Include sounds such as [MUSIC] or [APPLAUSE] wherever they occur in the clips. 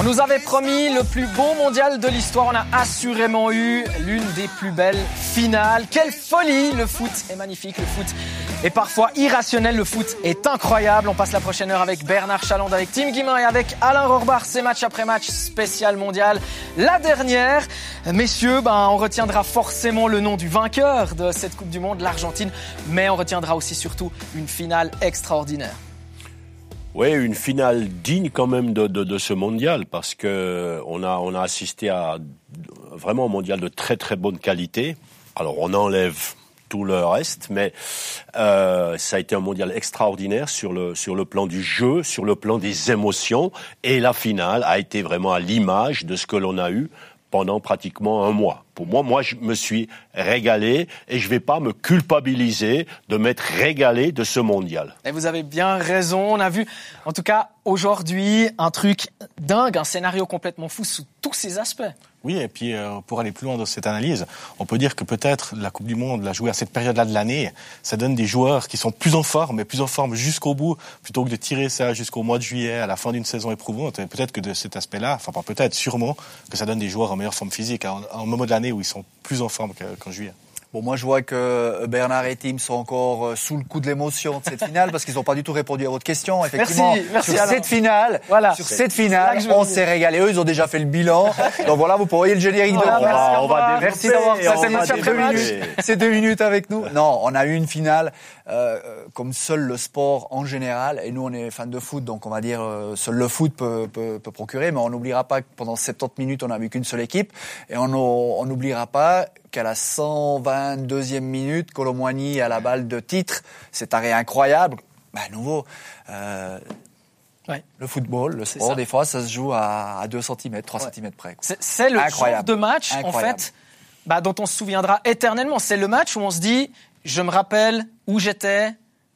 On nous avait promis le plus beau mondial de l'histoire. On a assurément eu l'une des plus belles finales. Quelle folie Le foot est magnifique. Le foot est parfois irrationnel. Le foot est incroyable. On passe la prochaine heure avec Bernard Chaland, avec Tim Guimard et avec Alain Rorbach. C'est match après match spécial mondial. La dernière, messieurs, ben, on retiendra forcément le nom du vainqueur de cette Coupe du Monde, l'Argentine. Mais on retiendra aussi surtout une finale extraordinaire. Oui, une finale digne quand même de, de, ce mondial parce que on a on a assisté à vraiment un mondial de très très bonne qualité. Alors on enlève tout le reste, mais euh, ça a été un mondial extraordinaire sur le sur le plan du jeu, sur le plan des émotions, et la finale a été vraiment à l'image de ce que l'on a eu pendant pratiquement un mois. Pour moi, moi, je me suis régalé et je vais pas me culpabiliser de m'être régalé de ce mondial. Et vous avez bien raison. On a vu, en tout cas, aujourd'hui, un truc dingue, un scénario complètement fou sous tous ses aspects. Oui, et puis euh, pour aller plus loin dans cette analyse, on peut dire que peut-être la Coupe du Monde, la jouer à cette période-là de l'année, ça donne des joueurs qui sont plus en forme, mais plus en forme jusqu'au bout, plutôt que de tirer ça jusqu'au mois de juillet, à la fin d'une saison éprouvante. Peut-être que de cet aspect-là, enfin pas peut-être, sûrement, que ça donne des joueurs en meilleure forme physique, en, en moment de l'année où ils sont plus en forme qu'en juillet. Bon, moi, je vois que Bernard et Tim sont encore euh, sous le coup de l'émotion de cette finale parce qu'ils n'ont pas du tout répondu à votre question. Effectivement, merci, merci sur cette finale, voilà. sur cette finale, on s'est régalé. Eux, ils ont déjà fait le bilan. Donc voilà, vous pourriez le générique voilà, de. Merci, on va merci d'avoir passé ces deux minutes, ces deux minutes avec nous. Non, on a eu une finale euh, comme seul le sport en général. Et nous, on est fans de foot, donc on va dire euh, seul le foot peut, peut, peut procurer. Mais on n'oubliera pas que pendant 70 minutes, on n'a vu qu'une seule équipe, et on n'oubliera pas qu'à la 122e minute, Colomboigny à la balle de titre, cet arrêt incroyable. Ben, à nouveau, euh, ouais. le football, le sport, des fois, ça se joue à, à 2 cm, 3 ouais. cm près. C'est le genre de match, incroyable. en fait, bah, dont on se souviendra éternellement. C'est le match où on se dit, je me rappelle où j'étais,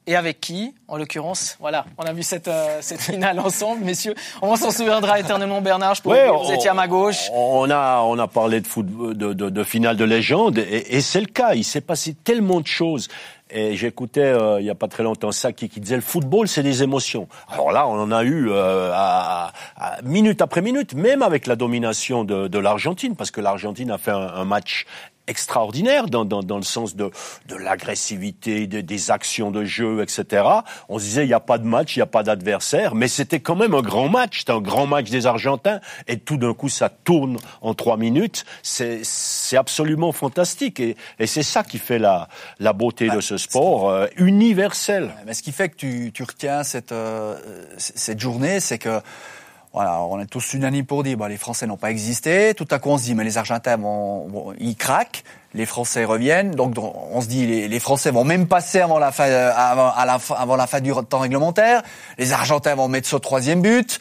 et avec qui En l'occurrence, voilà, on a vu cette, euh, cette finale ensemble, messieurs. On s'en souviendra éternellement, Bernard. Je ouais, vous étiez à ma gauche. On a, on a parlé de, foot, de, de, de finale de légende, et, et c'est le cas. Il s'est passé tellement de choses. Et j'écoutais euh, il y a pas très longtemps ça qui, qui disait le football c'est des émotions. Alors là on en a eu euh, à, à, minute après minute, même avec la domination de, de l'Argentine, parce que l'Argentine a fait un, un match extraordinaire dans, dans, dans, le sens de, de l'agressivité, de, des actions de jeu, etc. On se disait, il n'y a pas de match, il n'y a pas d'adversaire, mais c'était quand même un grand match. C'était un grand match des Argentins. Et tout d'un coup, ça tourne en trois minutes. C'est absolument fantastique. Et, et c'est ça qui fait la, la beauté bah, de ce sport euh, universel. Mais ce qui fait que tu, tu retiens cette, euh, cette journée, c'est que voilà, on est tous unanimes pour dire, bah, les Français n'ont pas existé. Tout à coup, on se dit, mais les Argentins vont, ils craquent. Les Français reviennent. Donc, on se dit, les, les Français vont même passer avant la fin, avant la fin du temps réglementaire. Les Argentins vont mettre ce troisième but.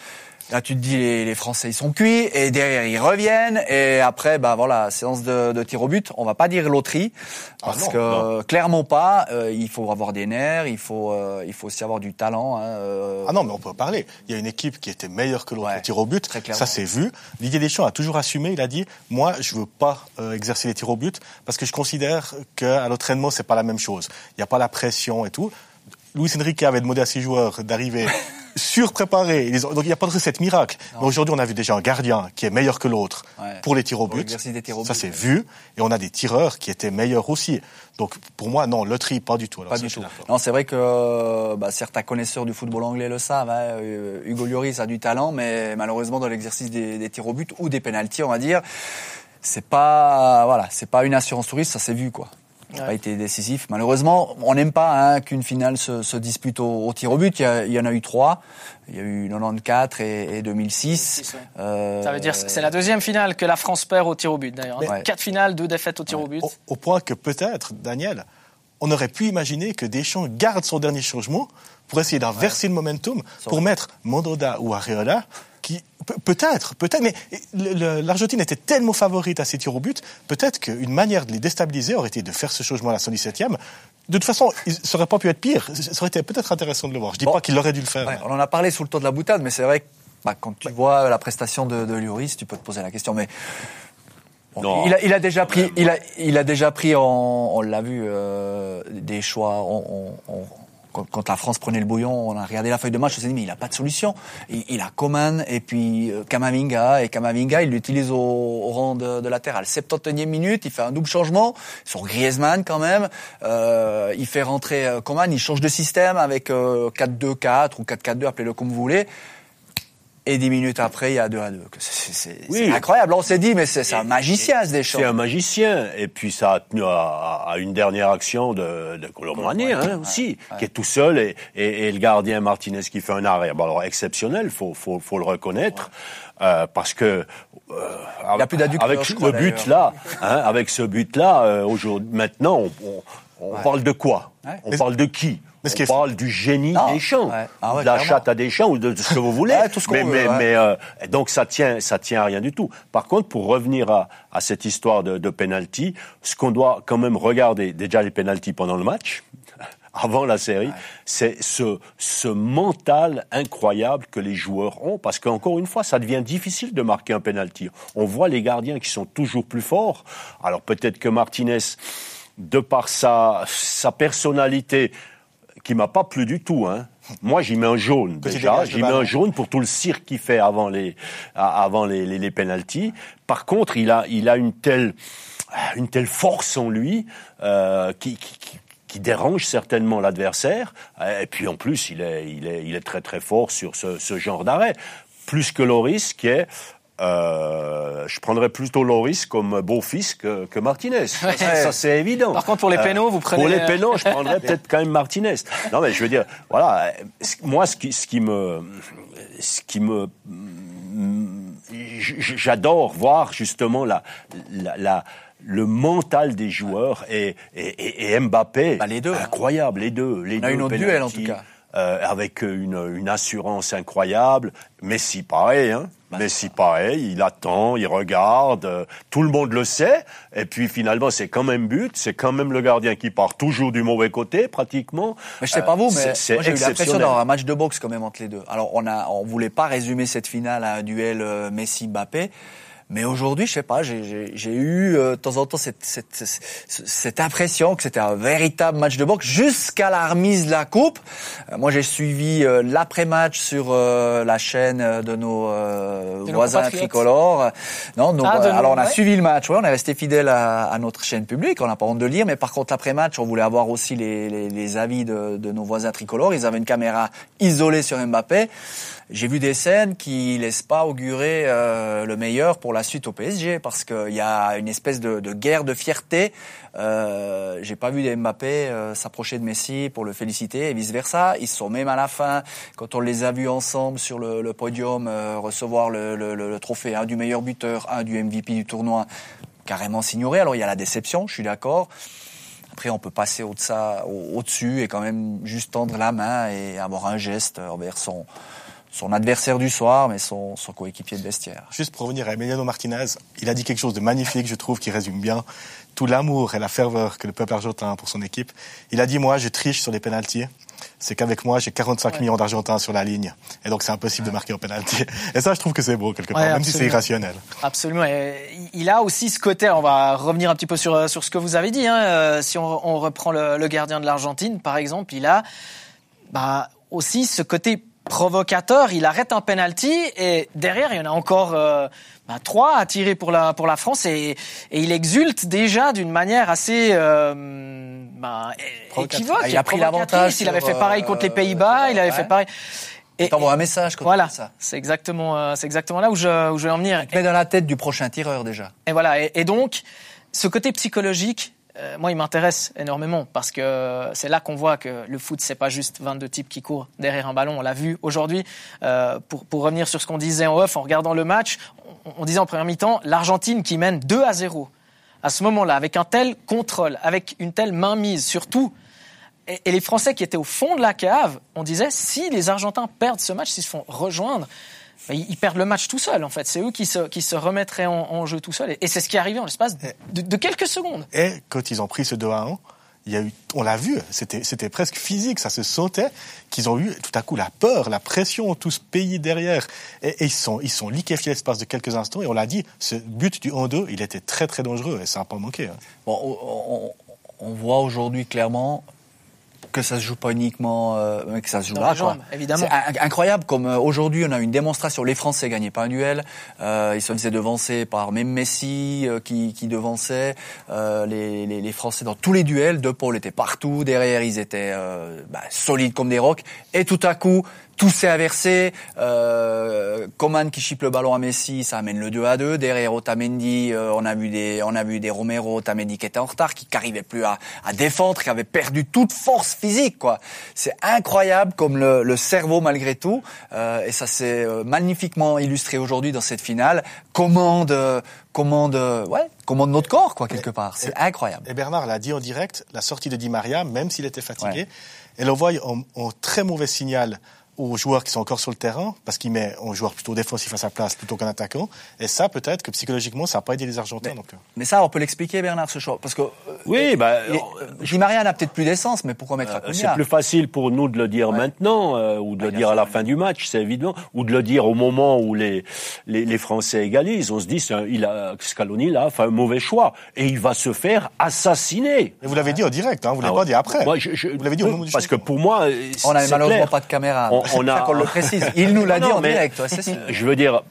Là, tu te dis, les, les, Français, ils sont cuits, et derrière, ils reviennent, et après, bah voilà, séance de, de tir au but. On va pas dire loterie, parce ah non, que non. clairement pas. Euh, il faut avoir des nerfs, il faut, euh, il faut aussi avoir du talent. Hein, euh... Ah non, mais on peut en parler. Il y a une équipe qui était meilleure que l'autre ouais, au tir au but. Ça s'est vu. Didier Deschamps a toujours assumé. Il a dit, moi, je veux pas euh, exercer les tirs au but parce que je considère qu'à l'entraînement, c'est pas la même chose. Il n'y a pas la pression et tout. Luis Enrique avait demandé à ses joueurs d'arriver [LAUGHS] surpréparés. Donc il n'y a pas de recette miracle. Non. Mais aujourd'hui, on a vu déjà un gardien qui est meilleur que l'autre ouais. pour les tirs au but. Ça s'est vu. Et on a des tireurs qui étaient meilleurs aussi. Donc pour moi, non, loterie, pas du tout. Alors, pas du tout. Non, c'est vrai que bah, certains connaisseurs du football anglais le savent. Hein. Hugo Lloris a du talent, mais malheureusement dans l'exercice des, des tirs au but ou des pénalties, on va dire, c'est pas voilà, c'est pas une assurance touriste. Ça s'est vu quoi n'a ouais. pas été décisif. Malheureusement, on n'aime pas hein, qu'une finale se, se dispute au, au, tir au but. Il y, a, il y, en a eu trois. Il y a eu 94 et, et 2006. Euh, Ça veut dire que c'est la deuxième finale que la France perd au tir au but d'ailleurs. Ouais. Quatre finales, deux défaites au tir ouais. au but. Au, au, point que peut-être, Daniel, on aurait pu imaginer que Deschamps garde son dernier changement pour essayer d'inverser le momentum, pour mettre Mondoda ou Areola qui peut-être, peut-être, mais l'Argentine était tellement favorite à ses tirs au but, peut-être qu'une manière de les déstabiliser aurait été de faire ce changement à la 117e. De toute façon, ça aurait pas pu être pire. Ça aurait été peut-être intéressant de le voir. Je dis bon, pas qu'il aurait dû le faire. Ouais, on en a parlé sous le ton de la boutade, mais c'est vrai que bah, quand tu vois la prestation de, de Lloris, tu peux te poser la question. Mais Bon, il, a, il, a, déjà pris, il a, il a déjà pris, en, on l'a vu, euh, des choix. On, on, quand, quand la France prenait le bouillon, on a regardé la feuille de match, on s'est dit mais il a pas de solution. Il, il a Coman et puis euh, Kamavinga et Kamavinga, il l'utilise au, au rang de, de latéral. 71e minute, il fait un double changement sur Griezmann quand même. Euh, il fait rentrer euh, Coman, il change de système avec euh, 4-2-4 ou 4-4-2, appelez-le comme vous voulez. Et dix minutes après, il y a 2 à 2. C'est Oui. incroyable. On s'est dit, mais c'est un magicien, ce Deschamps. C'est un magicien. Et puis ça a tenu à, à une dernière action de, de Colomboigny, hein, aussi, qui est tout seul et, et, et le gardien Martinez qui fait un arrêt. Bon, alors exceptionnel, faut, faut, faut le reconnaître. Euh, parce que euh, Il a plus d'adducteurs, avec crois, but là, hein, avec ce but là, euh, aujourd'hui, maintenant, on, on, on parle de quoi? On parle de qui? Mais ce On qui est- parle du génie des champs, Ouais. Ah ouais, de la clairement. chatte à des champs ou de, de ce que vous voulez. Ouais, tout ce qu'on mais, veut, mais, mais, euh, donc ça tient, ça tient à rien du tout. Par contre, pour revenir à, à cette histoire de, de penalty, ce qu'on doit quand même regarder, déjà les penalties pendant le match, [LAUGHS] avant la série, c'est ce, ce mental incroyable que les joueurs ont, parce qu'encore une fois, ça devient difficile de marquer un penalty. On voit les gardiens qui sont toujours plus forts. Alors peut-être que Martinez, de par sa, sa personnalité, qui m'a pas plu du tout, hein. Moi, j'y mets un jaune Petit déjà. J'y mets un jaune pour tout le cirque qu'il fait avant les avant les, les, les pénalties. Par contre, il a il a une telle une telle force en lui euh, qui, qui, qui- qui dérange certainement l'adversaire. Et puis en plus, il est il est il est très très fort sur ce, ce genre d'arrêt. Plus que Loris, qui est euh, je prendrais plutôt Loris comme beau-fils que, que Martinez. Ça, ça, c'est évident. Par contre, pour les pénaux, vous prenez- Pour les pénaux, je prendrais [LAUGHS] peut-être quand même Martinez. Non, mais je veux dire, voilà, euh, moi, ce qui, ce qui me, ce qui me, j'adore voir justement la, la, la- le mental des joueurs et, et, et- et Mbappé. Bah, les deux, hein. Incroyable, les deux. Les On a deux une autre duel, en tout cas. Euh, avec une, une assurance incroyable. Messi, pareil, hein. Bah, Messi, pareil, il attend, il regarde, euh, tout le monde le sait, et puis finalement, c'est quand même but, c'est quand même le gardien qui part toujours du mauvais côté, pratiquement. Mais je sais pas vous, Euh, mais c'est- moi j'ai eu l'impression d'avoir un match de boxe quand même entre les deux. Alors on a, on voulait pas résumer cette finale à un duel euh, Messi-Mbappé. Mais aujourd'hui, je sais pas, j'ai- eu euh, de temps en temps cette, cette, cette, cette impression que c'était un véritable match de boxe jusqu'à la remise de la coupe. Euh, moi, j'ai suivi euh, l'après-match sur euh, la chaîne de nos, euh, De voisins tricolores. Non, nos- Ah, nos- alors on a ouais. suivi le match, ouais, on est resté fidèle à, à notre chaîne publique, on n'a pas honte de lire, mais par contre l'après-match, on voulait avoir aussi les, les, les avis de, de nos voisins tricolores. Ils avaient une caméra isolée sur Mbappé. J'ai vu des scènes qui laissent pas augurer euh, le meilleur pour la suite au PSG, parce qu'il y a une espèce de, de guerre de fierté. Euh, J'ai pas vu des Mbappé euh, s'approcher de Messi pour le féliciter et vice versa. Ils sont même à la fin, quand on les a vus ensemble sur le, le podium euh, recevoir le, le, le- trophée, un du meilleur buteur, un du MVP du tournoi, carrément s'ignorer. Alors il y a la déception, je suis d'accord. Après, on peut passer au-dessus au au-dessus et quand même juste tendre la main et avoir un geste envers son, son adversaire du soir, mais son, son coéquipier de vestiaire. Juste pour revenir à Emiliano Martinez, il a dit quelque chose de magnifique, je trouve, qui résume bien tout l'amour et la ferveur que le peuple argentin a pour son équipe. Il a dit, moi, je triche sur les pénalties. C'est qu'avec moi, j'ai 45 millions d'Argentins sur la ligne. Et donc, c'est impossible de marquer au pénalty. Et ça, je trouve que c'est beau, quelque part, Ouais, même si c'est irrationnel. Absolument. Et il a aussi ce côté. On va revenir un petit peu sur sur ce que vous avez dit. Hein. Euh, Si on, on reprend le, le gardien de l'Argentine, par exemple, il a bah, aussi ce côté provocateur. Il arrête un penalty et derrière, il y en a encore euh, bah, trois à tirer pour la pour la France et, et il exulte déjà d'une manière assez euh, bah, équivoque. Ah, il a pris l'avantage Il avait fait pareil euh, contre les Pays-Bas. Il avait ouais. fait pareil. Et, T'envoies un message quand voilà, ça. c'est exactement, euh, c'est exactement là où je, où je vais en venir. Tu te mets dans la tête du prochain tireur déjà. Et voilà. Et, et donc, ce côté psychologique, euh, moi, il m'intéresse énormément parce que c'est là qu'on voit que le foot, c'est pas juste 22 types qui courent derrière un ballon. On l'a vu aujourd'hui. Euh, pour, pour revenir sur ce qu'on disait en off, en regardant le match, on, disait en première mi-temps, l'Argentine qui mène 2 à 0 à ce moment-là, avec un tel contrôle, avec une telle mainmise sur tout. Et, et les Français qui étaient au fond de la cave, on disait, si les Argentins perdent ce match, s'ils se font rejoindre, ils ils perdent le match tout seuls, en fait. C'est eux qui se, qui se remettraient en, en jeu tout seuls. Et, et c'est ce qui est arrivé en l'espace de, de quelques secondes. Et quand ils ont pris ce 2 à 1, il y a eu, on l'a vu, c'était, c'était presque physique, ça se sautait, qu'ils ont eu tout à coup la peur, la pression, tout ce pays derrière. Et, et ils sont, ils sont liquéfiés l'espace de quelques instants. Et on l'a dit, ce but du 1-2, il était très très dangereux et ça n'a pas manqué. hein. Bon, on, on- on voit aujourd'hui clairement que ça se joue pas uniquement, euh, que ça se joue Dans là. jambes, quoi. évidemment. C'est in- incroyable comme euh, aujourd'hui on a une démonstration. Les Français gagnaient pas un duel, euh, ils se faisaient devancer par même Messi euh, qui, qui devançait euh, les, les, les Français dans tous les duels. De Paul était partout derrière, ils étaient euh, bah, solides comme des rocs. Et tout à coup, tout s'est inversé. Euh, Coman qui chipe le ballon à Messi, ça amène le 2 à 2. Derrière Otamendi, euh, on a vu des, on a vu des Romero, Otamendi qui était en retard, qui n'arrivait plus à, à défendre, qui avait perdu toute force physique, quoi. C'est incroyable comme le, le cerveau, malgré tout, euh, et ça s'est euh, magnifiquement illustré aujourd'hui dans cette finale, commande, euh, commande, euh, ouais, commande notre corps, quoi, quelque part. C'est incroyable. Et Bernard l'a dit en direct, la sortie de Di Maria, même s'il était fatigué, Ouais. elle envoie un, un très mauvais signal aux joueurs qui sont encore sur le terrain, parce qu'il met un joueur plutôt défensif à sa place plutôt qu'un attaquant. Et ça, peut-être que psychologiquement, ça n'a pas aidé les Argentins. Donc, euh. Mais ça, on peut l'expliquer, Bernard, ce choix, parce que euh, Oui, bah, euh, Di Maria n'a peut-être plus d'essence, mais pourquoi mettre Euh, Acuna? C'est plus facile pour nous de le dire Ouais. maintenant euh, ou de le dire à la fin du match, c'est évident, ou de le dire au moment où les les, les Français égalisent. On se dit, un- il a Scaloni là, fait un mauvais choix et il va se faire assassiner. Et vous l'avez dit en direct, hein, vous ne l'avez Ah pas dit après. Moi, je- je- vous l'avez dit au moment du parce que pour moi, On n'avait malheureusement clair. pas de caméra. On- on a- qu'on le précise. Il nous l'a dit en mais- direct, ouais, c'est sûr. Je veux dire,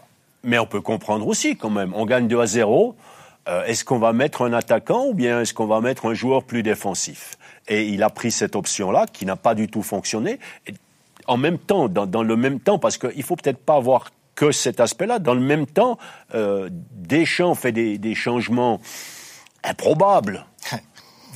mais on peut comprendre aussi quand même. On gagne 2 à 0. Euh, est-ce qu'on va mettre un attaquant ou bien est-ce qu'on va mettre un joueur plus défensif? Et il a pris cette option-là qui n'a pas du tout fonctionné. Et en même temps, dans, dans le même temps, parce qu'il faut peut-être pas voir que cet aspect-là. Dans le même temps, euh, Deschamps fait des, des changements improbables. [LAUGHS]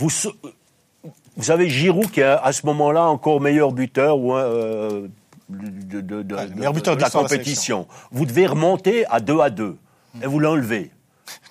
Vous avez Giroud qui est à ce moment-là encore meilleur buteur ou euh, de, de- de- Ouais, de la compétition. Vous devez remonter à 2 à 2 et vous l'enlevez.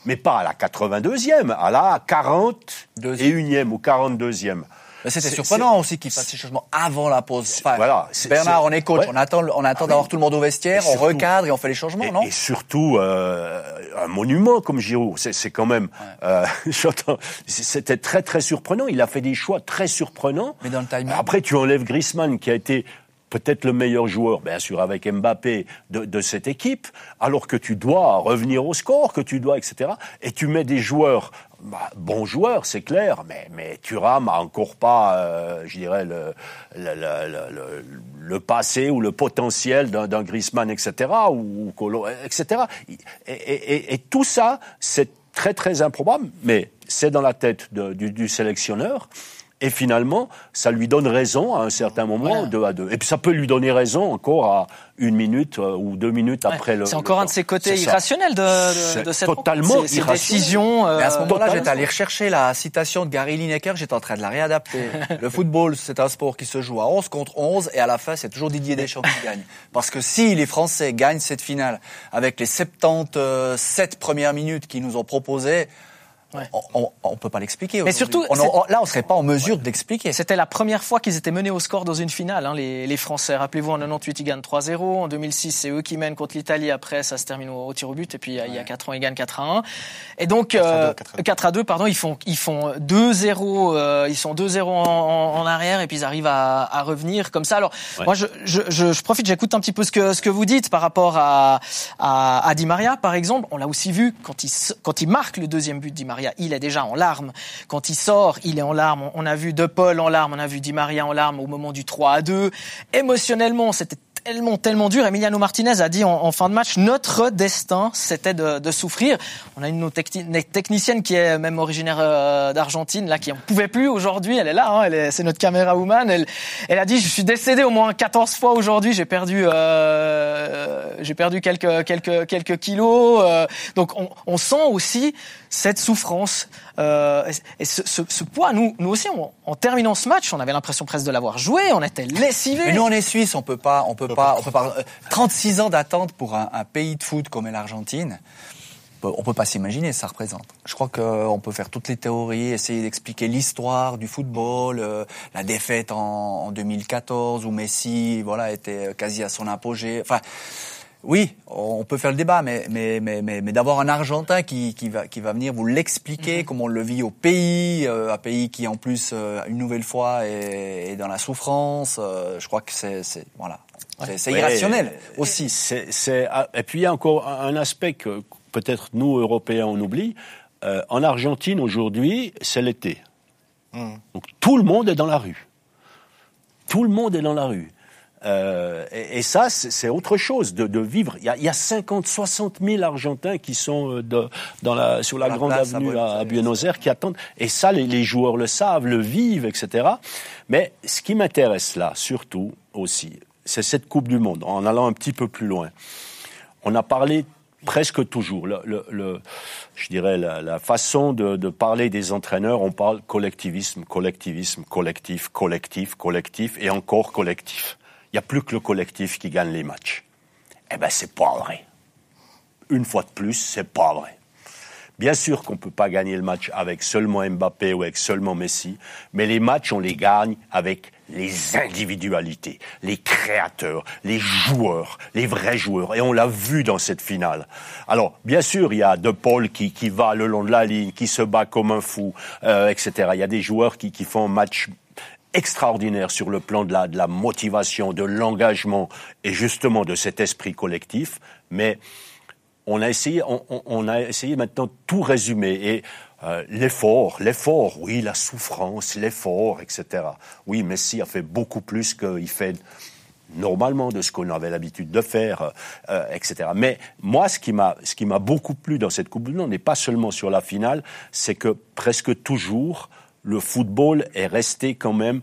Mais pas à la 82e, à la 41e ou 42e. Mais c'était surprenant aussi qu'il fasse ces changements avant la pause. Enfin, voilà, Bernard, on est coach, ouais. on attend, on attend d'avoir tout le monde au vestiaire, on recadre et on fait les changements, Et, non et surtout, euh, un monument comme Giroud, c'est quand même... euh, [LAUGHS] j'entends- C'était très très surprenant. Il a fait des choix très surprenants. Mais dans le timing. Après, tu enlèves Griezmann, qui a été peut-être le meilleur joueur, bien sûr avec Mbappé, de, de cette équipe, alors que tu dois revenir au score, que tu dois, etc. Et tu mets des joueurs, bah, bons joueurs, c'est clair, mais, mais Thuram a encore pas, euh, je dirais, le, le, le, le- passé ou le potentiel d'un Griezmann, etc., ou, ou etc. Et, et- et- tout ça, c'est très très improbable, mais c'est dans la tête du, du sélectionneur. Et finalement, ça lui donne raison à un certain moment, Voilà. 2 à 2. Et puis ça peut lui donner raison encore à une minute euh, ou deux minutes Ouais, après le. C'est encore le un de ces côtés irrationnels de, de, C'est de cette totalement. Ces- décisions. euh, Mais à ce moment-là, j'étais allé rechercher la citation de Gary Lineker, j'étais en train de la réadapter. [LAUGHS] le football, c'est un sport qui se joue à 11 contre 11, et à la fin, c'est toujours Didier Deschamps qui gagne. Parce que si les Français gagnent cette finale avec les 77 premières minutes qu'ils nous ont proposées, Ouais. on, on, on peut pas l'expliquer. Mais surtout, On- on- là, on serait pas en mesure de l'expliquer. C'était la première fois qu'ils étaient menés au score dans une finale, hein, les, les Français. Rappelez-vous, en 98, ils gagnent 3-0. En 2006, c'est eux qui mènent contre l'Italie. Après, ça se termine au, au tir au but. Et puis, il y a 4 ans, ils gagnent 4-1. Et donc, 4 à 2, euh, 4 à 2. 4 à 2, pardon, ils font, ils font 2-0, euh, ils sont 2-0 en, en- en arrière et puis ils arrivent à, à revenir comme ça. Alors, Ouais. moi, je, je, je, je profite, j'écoute un petit peu ce que, ce que vous dites par rapport à, à, à Di Maria, par exemple. On l'a aussi vu quand il, s- quand il marque le deuxième but, Di Maria, il est déjà en larmes. Quand il sort, il est en larmes. On a vu De Paul en larmes, on a vu Di Maria en larmes au moment du 3 à 2. Émotionnellement, c'était tellement, tellement dur. Emiliano Martinez a dit en, fin de match, notre destin, c'était de, souffrir. On a une de nos qui est même originaire euh, d'Argentine, là, qui en pouvait plus aujourd'hui. Elle est là, hein, c'est notre caméra woman. Elle, a dit, je suis décédée au moins 14 fois aujourd'hui. J'ai perdu, euh, j'ai perdu quelques, kilos. euh, donc, on, on sent aussi cette souffrance euh, et ce, ce, ce poids. Nous, nous aussi, on- en terminant ce match, on avait l'impression presque de l'avoir joué. On était lessivés. Mais nous, on est Suisse, on peut pas, on peut pas, on peut pas. euh, 36 ans d'attente pour un, un pays de foot comme est l'Argentine. on peut- pas s'imaginer ça représente. Je crois qu'on peut faire toutes les théories, essayer d'expliquer l'histoire du football, euh, la défaite en, en 2014 où Messi, voilà, était quasi à son apogée. Enfin, oui, on peut faire le débat, mais mais mais mais, mais d'avoir un Argentin qui qui va qui va venir vous l'expliquer comment on le vit au pays, euh, un pays qui en plus euh, une nouvelle fois est, dans la souffrance. euh, je crois que c'est c'est voilà, c'est irrationnel aussi. C'est, ah, et puis il y a encore un aspect que peut-être nous, Européens, on oublie. En Argentine, aujourd'hui, c'est l'été. Hmm. Donc tout le monde est dans la rue. tout le monde est dans la rue. Euh, et, et, ça, c'est autre chose de, de vivre. Il y, a, il y, a, 50, 60 000 Argentins qui sont euh, de, dans la, sur la, la grande avenue à, à, Buenos Aires qui attendent. Et ça, les, les, joueurs le savent, le vivent, etc. Mais ce qui m'intéresse là, surtout aussi, c'est cette Coupe du Monde. En allant un petit peu plus loin, on a parlé presque toujours. Le, le, le, je dirais la, la façon de, de, parler des entraîneurs, on parle collectivisme, collectivisme, collectif, collectif, collectif et encore collectif. N'y a plus que le collectif qui gagne les matchs. Eh ben, c'est pas vrai. Une fois de plus, c'est pas vrai. Bien sûr qu'on ne peut pas gagner le match avec seulement Mbappé ou avec seulement Messi, mais les matchs, on les gagne avec les individualités, les créateurs, les joueurs, les vrais joueurs. Et on l'a vu dans cette finale. Alors, bien sûr, il y a De Paul qui, qui va le long de la ligne, qui se bat comme un fou, euh, etc. Il y a des joueurs qui, qui font un match extraordinaire sur le plan de la, de la motivation, de l'engagement et justement de cet esprit collectif. Mais on a essayé, on, on a essayé maintenant tout résumer et euh, l'effort, l'effort, oui, la souffrance, l'effort, etc. Oui, Messi a fait beaucoup plus qu'il fait normalement de ce qu'on avait l'habitude de faire, euh, etc. Mais moi, ce qui m'a, ce qui m'a beaucoup plu dans cette Coupe du Monde, n'est pas seulement sur la finale, c'est que presque toujours le football est resté quand même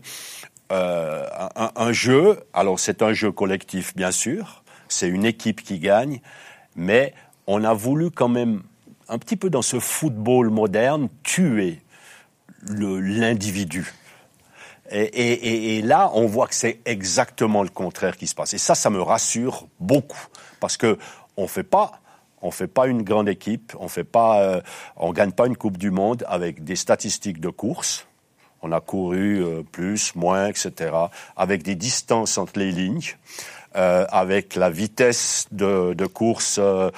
euh, un, jeu. Alors c'est un jeu collectif, bien sûr. C'est une équipe qui gagne, mais on a voulu quand même un petit peu dans ce football moderne tuer l'individu. Et, et, et, là, on voit que c'est exactement le contraire qui se passe. Et ça, ça me rassure beaucoup, parce que on fait pas, on fait pas une grande équipe, on fait pas, euh, on gagne pas une Coupe du Monde avec des statistiques de course. On a couru euh, plus, moins, etc. Avec des distances entre les lignes euh, avec la vitesse de, de course euh,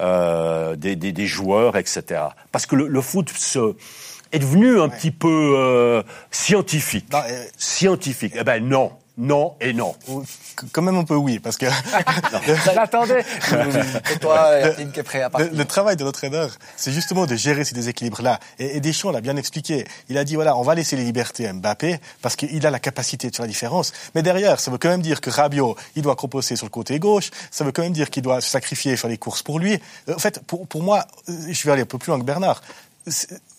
euh, des, des, des, joueurs, etc. Parce que le, le foot se, est devenu un ouais. petit peu euh, scientifique. Non, scientifique. Eh ben non non et non. Quand même un peu oui, parce que... [LAUGHS] [LAUGHS] J'attendais. [LAUGHS] et toi, Yacine, qui est prêt à partir. Le, le travail de l'entraîneur, c'est justement de gérer ces déséquilibres-là. Et, et Deschamps l'a bien expliqué. Il a dit, voilà, on va laisser les libertés à Mbappé, parce qu'il a la capacité de faire la différence. Mais derrière, ça veut quand même dire que Rabiot, il doit composer sur le côté gauche. Ça veut quand même dire qu'il doit se sacrifier et faire les courses pour lui. En fait, pour, pour moi, je vais aller un peu plus loin que Bernard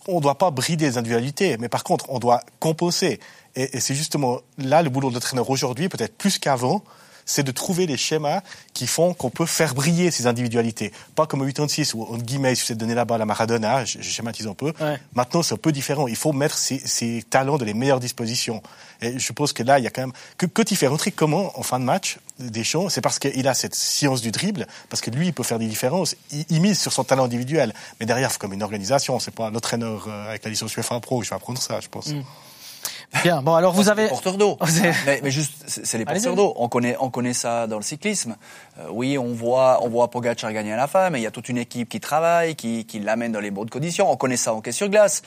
on ne doit pas brider les individualités, mais par contre, on doit composer. Et, et c'est justement là le boulot de l'entraîneur aujourd'hui, peut-être plus qu'avant, c'est de trouver les schémas qui font qu'on peut faire briller ces individualités. Pas comme au 86 où, en guillemets, il suffisait de donner la balle à Maradona, je, je schématise un peu. Ouais. Maintenant, c'est un peu différent. Il faut mettre ces, ces, talents de les meilleures dispositions. Et je pense que là, il y a quand même... Que, quand il fait rentrer comment en fin de match Deschamps, c'est parce qu'il a cette science du dribble, parce que lui, il peut faire des différences. Il, il mise sur son talent individuel. Mais derrière, c'est comme une organisation. C'est pas l'entraîneur euh, avec la licence UEFA Pro je vais apprendre ça, je pense. Mm. Bien. Bon, alors vous avez porteurs d'eau. mais, mais, juste, c'est les porteurs d'eau. On connaît, on connaît ça dans le cyclisme. Euh, oui, on voit, on voit Pogacar gagner à la fin, mais il y a toute une équipe qui travaille, qui, qui l'amène dans les bonnes conditions. On connaît ça en hockey sur glace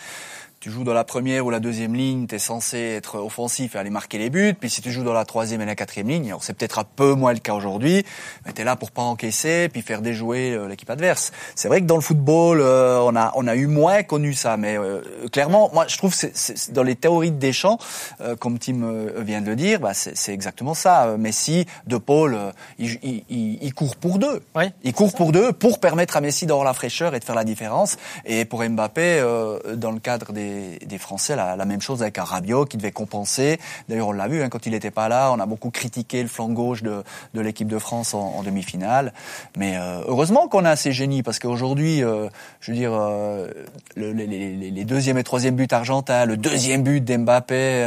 tu joues dans la première ou la deuxième ligne, tu es censé être offensif et aller marquer les buts. Puis si tu joues dans la troisième et la quatrième ligne, alors c'est peut-être un peu moins le cas aujourd'hui, mais tu es là pour pas encaisser puis faire déjouer euh, l'équipe adverse. C'est vrai que dans le football, euh, on a on a eu moins connu ça, mais euh, clairement, moi je trouve c'est, c'est dans les théories de Deschamps, euh, comme Tim euh, vient de le dire, bah, c'est, c'est exactement ça. Messi, De Paul, il, il, il, il, court pour deux. Oui, il court pour deux pour permettre à Messi d'avoir la fraîcheur et de faire la différence. Et pour Mbappé, dans le cadre des des, Français, la, la, même chose avec un qui devait compenser. D'ailleurs, on l'a vu, hein, quand il n'était pas là, on a beaucoup critiqué le flanc gauche de, de l'équipe de France en, demi-finale. Mais euh, heureusement qu'on a ces génies, parce qu'aujourd'hui, euh, je veux dire, euh, le, les, deuxième et troisième buts argentins, le deuxième but d'Mbappé,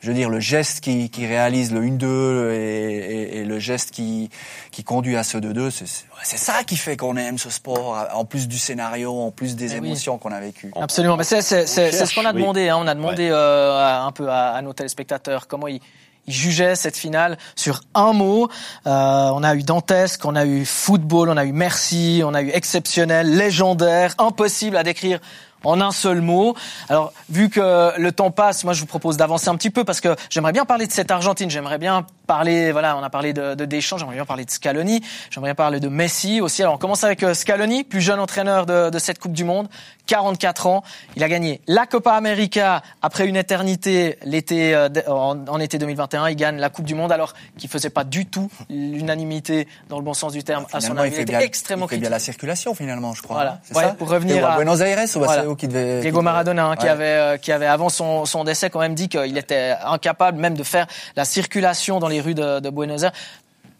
je veux dire, le geste qui, qui réalise le 1-2 et, et, et, le geste qui, qui conduit à ce 2-2, c'est ça qui fait qu'on aime ce sport, en plus du scénario, en plus des Eh émotions oui. qu'on a vécues. Absolument, mais c'est ce qu'on a demandé. Oui. Hein. On a demandé ouais. euh, un peu à, à, nos téléspectateurs comment ils, ils jugeaient cette finale sur un mot. Euh, on a eu dantesque, on a eu football, on a eu merci, on a eu exceptionnel, légendaire, impossible à décrire en un seul mot. Alors, vu que le temps passe, moi je vous propose d'avancer un petit peu parce que j'aimerais bien parler de cette Argentine, j'aimerais bien parler, voilà, on a parlé de, de Deschamps, j'aimerais bien parler de Scaloni, j'aimerais bien parler de Messi aussi. Alors on commence avec euh, Scaloni, plus jeune entraîneur de, de cette Coupe du Monde, 44 ans. Il a gagné la Copa América après une éternité l'été euh, en, en, été 2021. Il gagne la Coupe du Monde alors qu'il faisait pas du tout l'unanimité dans le bon sens du terme à son avis. Il, était extrêmement il fait bien la circulation finalement, je crois. Voilà. Ouais, ça pour revenir à Buenos Aires, ou voilà. qui devait. Diego Maradona, hein, qui avait euh, qui avait avant son, son décès quand même dit qu'il était incapable même de faire la circulation dans les rues de, Buenos Aires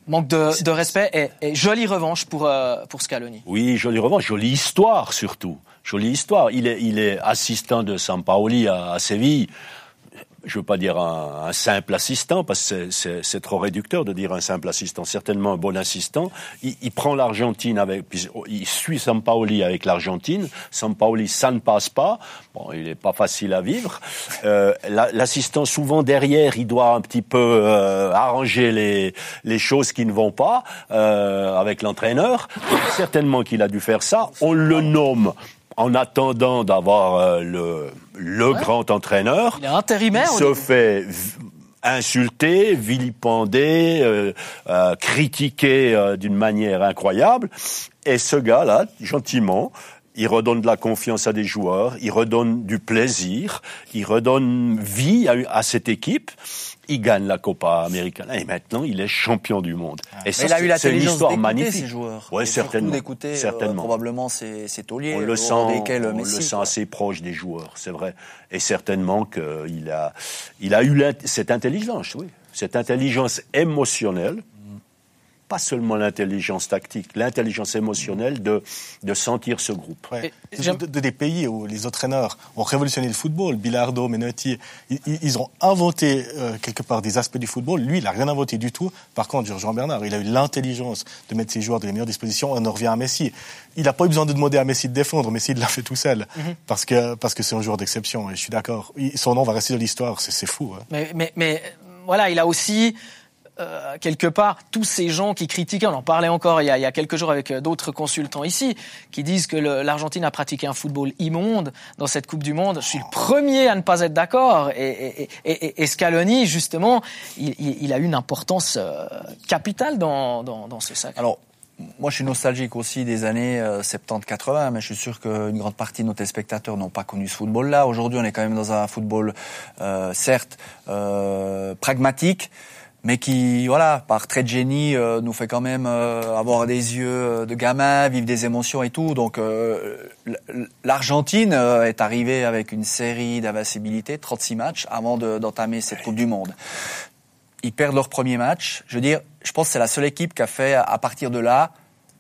manque de, respect et, et, jolie revanche pour, euh, pour Scaloni. Oui, jolie revanche, jolie histoire surtout. Jolie histoire. Il est, il est assistant de Sampaoli à, à Séville je veux pas dire un, un simple assistant parce que c'est trop réducteur de dire un simple assistant. Certainement un bon assistant. Il, il prend l'Argentine avec, puis il suit Sampaoli avec l'Argentine. Sampaoli, ça ne passe pas. Bon, il n'est pas facile à vivre. Euh, L'assistant, souvent derrière, il doit un petit peu euh, arranger les, les choses qui ne vont pas euh, avec l'entraîneur. Certainement qu'il a dû faire ça. On le nomme en attendant d'avoir euh, le, le ouais. grand entraîneur, il, est intérimaire, il se fait insulter, vilipender, euh, euh, critiquer euh, d'une manière incroyable. Et ce gars-là, gentiment, il redonne de la confiance à des joueurs, il redonne du plaisir, il redonne vie à, à cette équipe il gagne la Copa Américaine et maintenant il est champion du monde. Et ça, a eu l'intelligence d'écouter ces joueurs. Ouais, certainement. d'écouter certainement. Euh, probablement ses, ses tauliers. On le sent, on Messi, le sent assez proche des joueurs, c'est vrai. Et certainement qu'il a, il a eu cette intelligence, oui, cette intelligence émotionnelle pas seulement l'intelligence tactique, l'intelligence émotionnelle de, de sentir ce groupe. Ouais. De, de, des pays où les entraîneurs ont révolutionné le football, Bilardo, Menotti, ils, ils ont inventé euh, quelque part des aspects du football. Lui, il n'a rien inventé du tout. Par contre, Jean Bernard, il a eu l'intelligence de mettre ses joueurs dans les meilleures dispositions. On en revient à Messi. Il n'a pas eu besoin de demander à Messi de défendre. Messi l'a fait tout seul. Mm -hmm. Parce que parce que c'est un joueur d'exception. Et je suis d'accord. Son nom va rester dans l'histoire. C'est fou. Hein. Mais, mais, mais voilà, il a aussi euh, quelque part, tous ces gens qui critiquaient, on en parlait encore il y a, il y a quelques jours avec d'autres consultants ici, qui disent que l'Argentine a pratiqué un football immonde dans cette Coupe du Monde. Je suis le premier à ne pas être d'accord. Et, et, et, et, Scaloni, justement, il, il, a une importance euh, capitale dans, dans, dans ce sac. Alors, moi, je suis nostalgique aussi des années euh, 70-80, mais je suis sûr qu'une grande partie de nos téléspectateurs n'ont pas connu ce football-là. Aujourd'hui, on est quand même dans un football, euh, certes, euh, pragmatique, mais qui, voilà, par trait de génie, euh, nous fait quand même euh, avoir des yeux de gamin, vivre des émotions et tout. Donc, euh, l'Argentine est arrivée avec une série d'invincibilité, 36 matchs, avant d'entamer de, cette Coupe du Monde. Ils perdent leur premier match. Je veux dire, je pense que c'est la seule équipe qui a fait, à partir de là,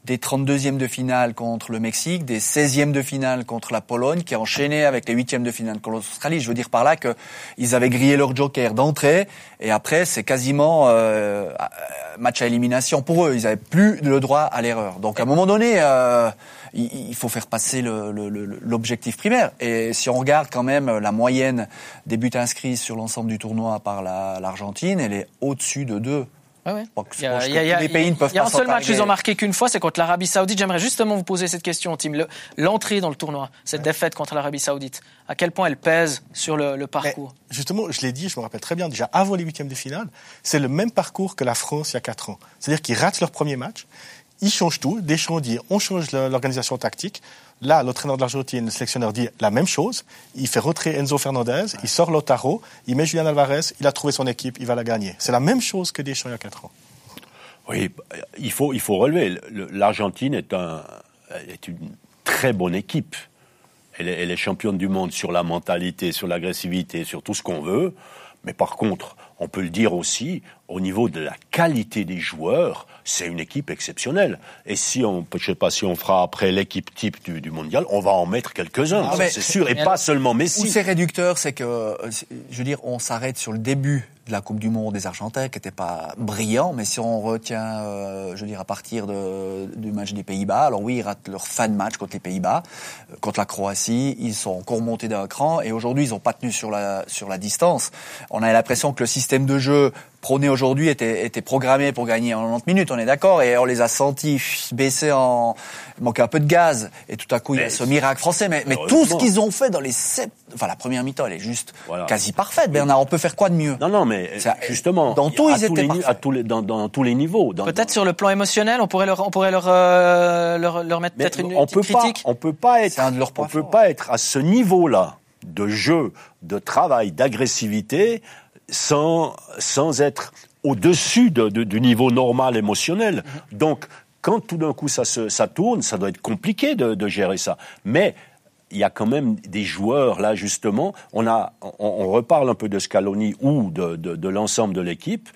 des 32e de finale contre le Mexique, des 16e de finale contre la Pologne, qui a enchaîné avec les 8e de finale contre l'Australie. Je veux dire par là qu'ils avaient grillé leur joker d'entrée, et après, c'est quasiment euh, match à élimination pour eux. Ils n'avaient plus le droit à l'erreur. Donc à un moment donné, euh, il, faut faire passer l'objectif primaire. Et si on regarde quand même la moyenne des buts inscrits sur l'ensemble du tournoi par l'Argentine, elle est au-dessus de deux. Ah ouais. il y a, il y a, les pays ne peuvent il y a un seul match qu'ils ont marqué qu'une fois, c'est contre l'Arabie Saoudite. J'aimerais justement vous poser cette question, Tim. L'entrée dans le tournoi, cette ouais. défaite contre l'Arabie Saoudite, à quel point elle pèse sur le, le parcours? Mais Justement, je l'ai dit, je me rappelle très bien, déjà avant les huitièmes de finale, c'est le même parcours que la France il y a quatre ans. C'est-à-dire qu'ils ratent leur premier match, ils changent tout. Deschamps dit on change l'organisation tactique. Là, l'entraîneur de l'Argentine, le sélectionneur, dit la même chose. Il fait rentrer Enzo Fernandez, il sort Lotaro, il met Julian Alvarez, il a trouvé son équipe, il va la gagner. C'est la même chose que Deschamps il y a 4 ans. Oui, il faut, il faut relever. L'Argentine est, un, est une très bonne équipe. Elle est championne du monde sur la mentalité, sur l'agressivité, sur tout ce qu'on veut. Mais par contre, on peut le dire aussi, au niveau de la qualité des joueurs, c'est une équipe exceptionnelle. Et si on, je sais pas si on fera après l'équipe type du, du, mondial, on va en mettre quelques-uns, ah c'est sûr, et pas seulement Messi. Où c'est réducteur, c'est que, je veux dire, on s'arrête sur le début de la Coupe du Monde des Argentins, qui n'était pas brillant, mais si on retient, euh, je veux dire, à partir de, du match des Pays-Bas, alors oui, ils ratent leur fin de match contre les Pays-Bas, euh, contre la Croatie, ils sont encore montés d'un cran, et aujourd'hui, ils n'ont pas tenu sur la, sur la distance. On a l'impression que le système de jeu prônés aujourd'hui étaient, étaient programmés pour gagner en 90 minutes, on est d'accord, et on les a sentis baisser en manquer un peu de gaz, et tout à coup il y a ce miracle français. Mais, mais tout ce qu'ils ont fait dans les sept, enfin la première mi-temps, elle est juste Voilà. quasi parfaite. Bernard, on peut faire quoi de mieux? Non, non, mais Ça- justement, dans tout, à ils tous étaient les, à tous les, dans, dans tous les niveaux. Dans- Peut-être sur le plan émotionnel, on pourrait leur, on pourrait leur, euh, leur, leur mettre Mais peut-être une, on petite peut pas, critique. on peut pas être, C'est un de leurs on peut pas être à ce niveau-là de jeu, de travail, d'agressivité, sans sans être au-dessus de- de- du niveau normal émotionnel. Mhm. Donc, quand tout d'un coup ça se, ça tourne, ça doit être compliqué de, de gérer ça. Mais il y a quand même des joueurs là justement. On a, on, on reparle un peu de Scaloni ou de, de, de l'ensemble de l'équipe.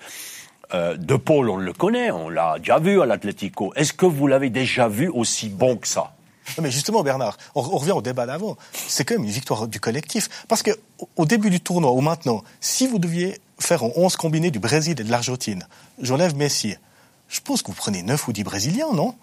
Euh, de Paul, on le connaît, on l'a déjà vu à l'Atlético. Est-ce que vous l'avez déjà vu aussi bon que ça? Non, mais justement, Bernard, on, revient au débat d'avant. C'est quand même une victoire du collectif. Parce que au- début du tournoi, ou maintenant, si vous deviez faire en 11 combinés du Brésil et de l'Argentine, j'enlève Messi, je pense que vous prenez 9 ou 10 Brésiliens, non?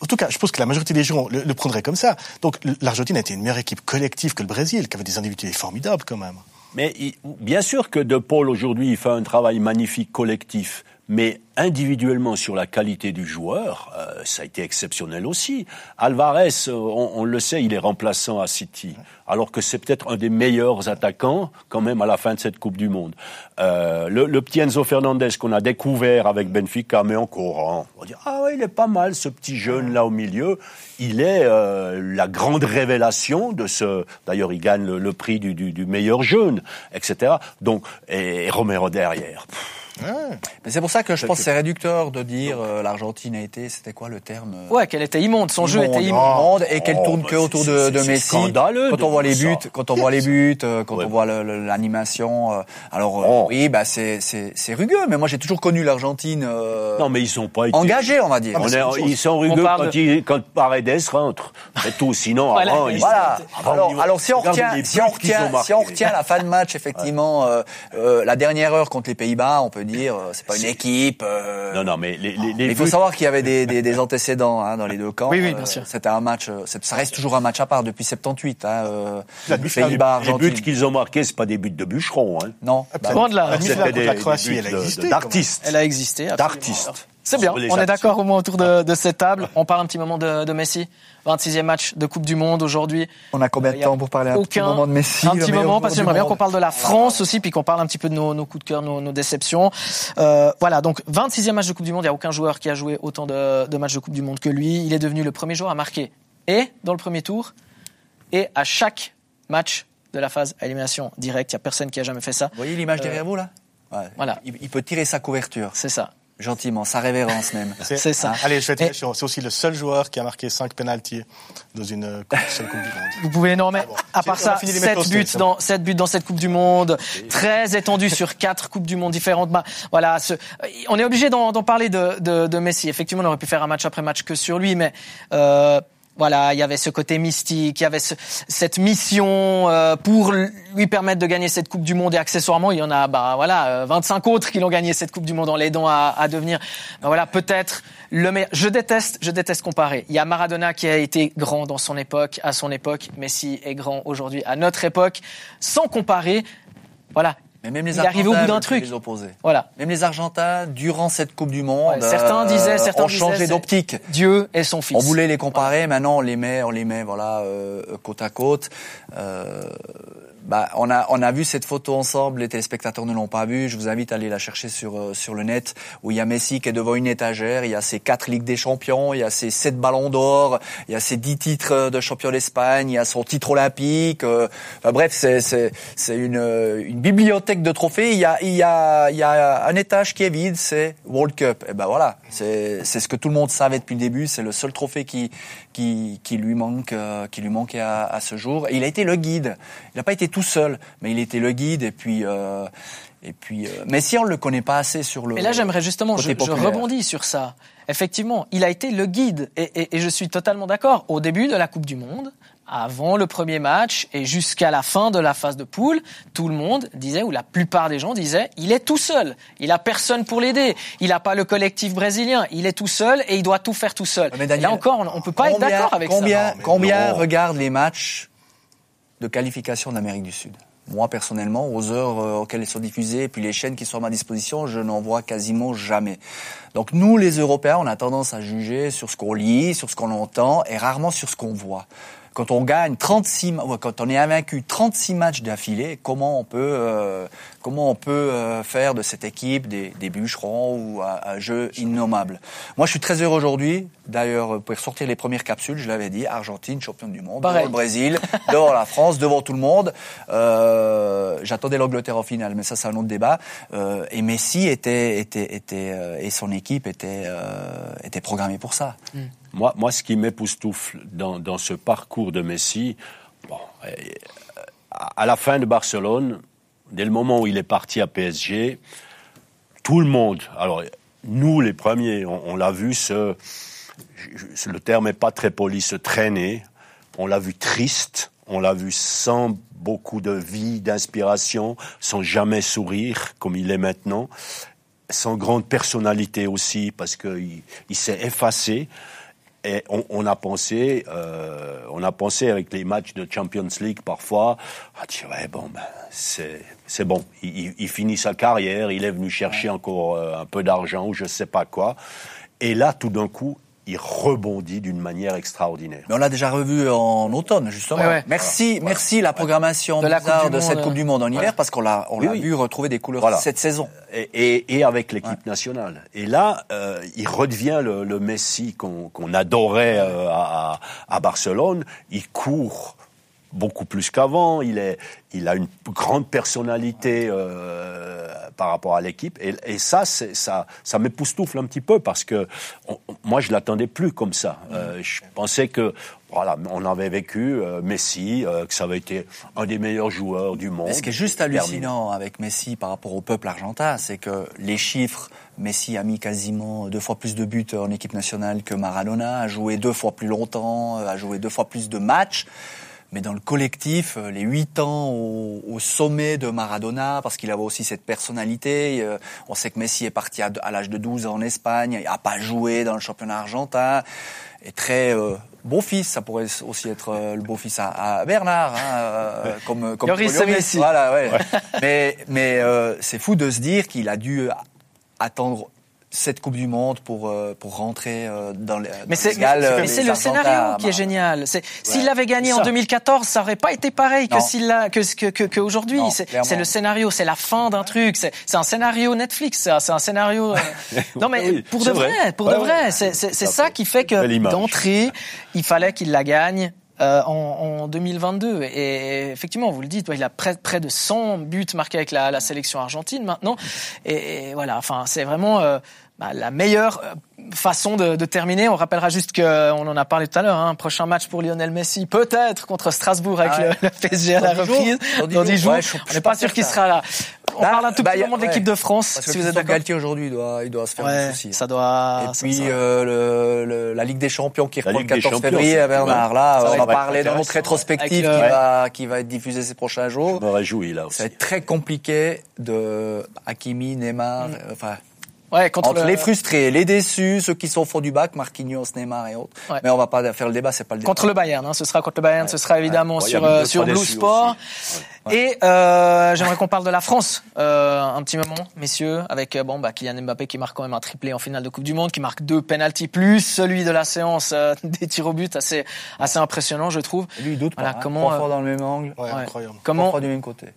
En tout cas, je pense que la majorité des gens le, prendraient comme ça. Donc l'Argentine a été une meilleure équipe collective que le Brésil, qui avait des individus formidables quand même. Mais bien sûr que De Paul aujourd'hui fait un travail magnifique collectif, mais individuellement sur la qualité du joueur, euh, ça a été exceptionnel aussi. Alvarez, euh, on, on le sait, il est remplaçant à City, alors que c'est peut-être un des meilleurs attaquants quand même à la fin de cette Coupe du Monde. Euh, le, le petit Enzo Fernandez qu'on a découvert avec Benfica, mais en courant, on va dire ah ouais il est pas mal ce petit jeune là au milieu. Il est euh, la grande révélation de ce. D'ailleurs, il gagne le, le prix du, du, du meilleur jeune, etc. Donc et, Romero derrière. Mais c'est pour ça que je pense que c'est réducteur de dire euh, l'Argentine a été, c'était quoi le terme euh, Ouais, qu'elle était immonde. Son jeu était immonde. immonde, et qu'elle Oh, tourne bah, que autour c'est- de, c'est- de Messi. scandaleux Quand de on voit les buts, quand on voit les buts, euh, quand Ouais. on voit l'animation. euh, alors euh, Oh. oui, bah c'est c'est c'est rugueux. Mais moi j'ai toujours connu l'Argentine euh, Non, mais ils sont pas été- engagée, on va dire. On est- chose. ils sont rugueux quand, ils- quand Paredes rentre. C'est tout. Sinon, Voilà. avant, ils Voilà. avant, Alors, alors si on retient, si on retient, si on retient la fin de match, effectivement, euh, euh, la dernière heure contre les Pays-Bas, on peut dire, euh, c'est pas une équipe. euh, Non, non, mais les, les, les Mais il faut buts- savoir qu'il y avait des, des, des antécédents hein, dans les deux camps. Oui, oui, Euh, bien sûr. C'était un match, euh, c'est- ça reste toujours un match à part depuis 78. Hein, euh, La Pays-Bas, les buts qu'ils ont marqués, c'est pas des buts de bûcherons. Hein. Non, bah, Loin de là. La la des- Croatie, elle a existé. d'artistes. Elle a existé. absolument. D'artistes. C'est bien. On est d'accord au moins autour de, de cette table. On parle un petit moment de, de Messi. 26e match de Coupe du Monde aujourd'hui. on a combien de temps pour parler un petit moment de Messi Un petit moment, parce que j'aimerais bien qu'on parle de la France aussi, puis qu'on parle un petit peu de nos, nos coups de cœur, nos, nos déceptions. Euh, voilà, donc 26e match de Coupe du Monde. Il n'y a aucun joueur qui a joué autant de, de matchs de Coupe du Monde que lui. Il est devenu le premier joueur à marquer et dans le premier tour et à chaque match de la phase à élimination directe. Il n'y a personne qui a jamais fait ça. Vous voyez l'image derrière vous là? Ouais. voilà. Il, il peut tirer sa couverture, C'est ça. Gentiment, sa révérence même. [LAUGHS] C'est ça. Allez, je vais être. C'est aussi le seul joueur qui a marqué 5 pénalties dans une euh, seule Coupe du Monde. Vous pouvez mais bon. à part ça, fini les 7 méthodes, buts dans 7 buts dans cette Coupe du Monde, très étendu sur quatre Coupes du Monde différentes. Bah, voilà, ce- on est obligé d'en d'en parler de, de, de Messi. Effectivement, on aurait pu faire un match après match que sur lui, mais euh, voilà, il y avait ce côté mystique, il y avait ce- cette mission euh, pour lui permettre de gagner cette Coupe du Monde et accessoirement, il y en a bah voilà, euh, 25 autres qui l'ont gagné cette Coupe du Monde en l'aidant à, à devenir bah, voilà, peut-être le meilleur. Je déteste, je déteste comparer. Il y a Maradona qui a été grand dans son époque, à son époque, Messi est grand aujourd'hui à notre époque, sans comparer. Voilà, Mais même les Il arrivé au bout Argentins d'un truc. les opposer. voilà. Même les Argentins, durant cette Coupe du Monde, Ouais, certains disaient, certains ont changé d'optique. Dieu et son fils. On voulait les comparer, maintenant on les met, on les met voilà euh, côte à côte. Euh, bah, on a on a vu cette photo ensemble, les téléspectateurs ne l'ont pas vue. Je vous invite à aller la chercher sur euh, sur le net où il y a Messi qui est devant une étagère, il y a ses quatre ligues des champions, il y a ses sept ballons d'or, il y a ses dix titres de champion d'Espagne, il y a son titre olympique. euh, bref, c'est c'est c'est une euh, une bibliothèque de trophées. Il y a il y a il y a un étage qui est vide, c'est World Cup. Et ben voilà, c'est c'est ce que tout le monde savait depuis le début. C'est le seul trophée qui qui qui lui manque euh, qui lui manquait à, à ce jour. Et il a été le guide. Il n'a pas été tout seul, mais il était le guide. Et puis euh, et puis, euh, mais si on le connaît pas assez sur le. Mais là, j'aimerais justement, je, je rebondis sur ça. Effectivement, il a été le guide, et, et- et je suis totalement d'accord. Au début de la Coupe du Monde, avant le premier match et jusqu'à la fin de la phase de poule, tout le monde disait, ou la plupart des gens disaient, il est tout seul. Il a personne pour l'aider. Il n'a pas le collectif brésilien. Il est tout seul et il doit tout faire tout seul. Mais Et Daniel, là encore, on, on peut pas être d'accord avec combien, ça. Non, mais Combien non. regardent les matchs de qualification d'Amérique du Sud? Moi personnellement, aux heures euh, auxquelles ils sont diffusés, et puis les chaînes qui sont à ma disposition, je n'en vois quasiment jamais. Donc nous, les Européens, on a tendance à juger sur ce qu'on lit, sur ce qu'on entend, et rarement sur ce qu'on voit quand on gagne 36, quand on est invaincu 36 matchs d'affilée, comment on peut, euh, comment on peut euh, faire de cette équipe des, des bûcherons ou un, jeu innommable? Moi, je suis très heureux aujourd'hui. D'ailleurs, pour sortir les premières capsules, je l'avais dit, Argentine, championne du monde, devant le Brésil, devant la France, devant tout le monde. Euh, J'attendais l'Angleterre en finale, mais ça, c'est un autre débat. Euh, et Messi était, était, était euh, et son équipe était, était programmée pour ça. Mm. Moi, moi, ce qui m'époustoufle dans, dans ce parcours de Messi, bon, euh, à la fin de Barcelone, dès le moment où il est parti à PSG, tout le monde, alors nous les premiers, on, l'a vu se, le terme n'est pas très poli, se traîner, on l'a vu triste, on l'a vu sans beaucoup de vie, d'inspiration, sans jamais sourire comme il est maintenant, sans grande personnalité aussi parce qu'il il, s'est effacé. Et on, on, a pensé, euh, on a pensé avec les matchs de Champions League parfois, ah, tu ouais, bon, ben, c'est, c'est bon. Il, il, finit sa carrière, il est venu chercher encore euh, un peu d'argent ou je sais pas quoi. Et là, tout d'un coup, il rebondit d'une manière extraordinaire. Mais on l'a déjà revu en automne, justement. Merci, merci la programmation de, la de cette Coupe du Monde en hiver, parce qu'on l'a, on l'a vu retrouver des couleurs cette saison. Et, et, et avec l'équipe nationale. Et là, euh, il redevient le, le Messi qu'on, qu'on adorait euh, à, à, Barcelone. Il court beaucoup plus qu'avant. Il est, il a une grande personnalité euh, par rapport à l'équipe. Et, et, ça, ça, ça m'époustoufle un petit peu parce que moi, je l'attendais plus comme ça. Euh, je pensais que voilà, on avait vécu euh, Messi, euh, que ça avait été un des meilleurs joueurs du monde. ce qui est juste hallucinant avec Messi par rapport au peuple argentin, c'est que les chiffres, Messi a mis quasiment deux fois plus de buts en équipe nationale que Maradona, a joué deux fois plus longtemps, a joué deux fois plus de matchs mais dans le collectif, euh, les huit ans au, sommet de Maradona, parce qu'il avait aussi cette personnalité. Euh, on sait que Messi est parti à, l'âge de 12 ans en Espagne, il n'a pas joué dans le championnat argentin, et très euh, beau-fils, ça pourrait aussi être le beau-fils à, Bernard, hein, [LAUGHS] comme, comme Messi. Voilà, ouais. mais mais c'est fou de se dire qu'il a dû attendre cette Coupe du Monde pour euh, pour rentrer euh, dans les Mais c'est mais c'est le scénario qui est génial. C'est s'il l'avait gagné en 2014, ça aurait pas été pareil que s'il l'a que que que aujourd'hui. C'est le scénario, c'est la fin d'un truc. C'est c'est un scénario Netflix. C'est un scénario. Euh, [LAUGHS] non mais pour de vrai, pour de vrai, c'est c'est ça qui fait que d'entrée, il fallait qu'il la gagne. Euh, en, en, 2022. Et effectivement, vous le dites, il a près, près de 100 buts marqués avec la, la sélection argentine maintenant. Et, et voilà, enfin, c'est vraiment euh, bah, la meilleure euh, façon de, de, terminer. On rappellera juste qu'on en a parlé tout à l'heure. Hein, prochain match pour Lionel Messi, peut-être contre Strasbourg avec ah le, PSG à la reprise. Dans 10 jours. on n'est pas sûr qu'il sera là. On parle un tout bah, petit moment de l'équipe de France. si vous êtes d'accord. Galtier aujourd'hui, il doit, il doit se faire un souci. Ça doit. Et puis euh, le, le, la Ligue des Champions qui reprend le 14 février à Bernard. Là, on va parler dans notre rétrospective qui va, qui va être diffusée ces prochains jours. Je me réjouis là aussi. Ça va être très compliqué de Hakimi, Neymar, mm. enfin Ouais, contre entre les frustrés, les déçus, ceux qui sont au fond du bac, Marquinhos, Neymar et autres. Mais on va pas faire le débat, c'est pas le débat. Contre le Bayern, hein, ce sera contre le Bayern, ce sera évidemment sur euh, sur Blue Sport. Et euh, j'aimerais qu'on parle de la France euh, un petit moment, messieurs, avec euh, bon bah Kylian Mbappé qui marque quand même un triplé en finale de Coupe du Monde, qui marque deux penalties plus celui de la séance euh, [LAUGHS] des tirs au but, assez assez impressionnant, je trouve. Et lui, il doute voilà, pas. Hein. Comment Trois fois dans le même angle, ouais, incroyable. Comment fois du même côté.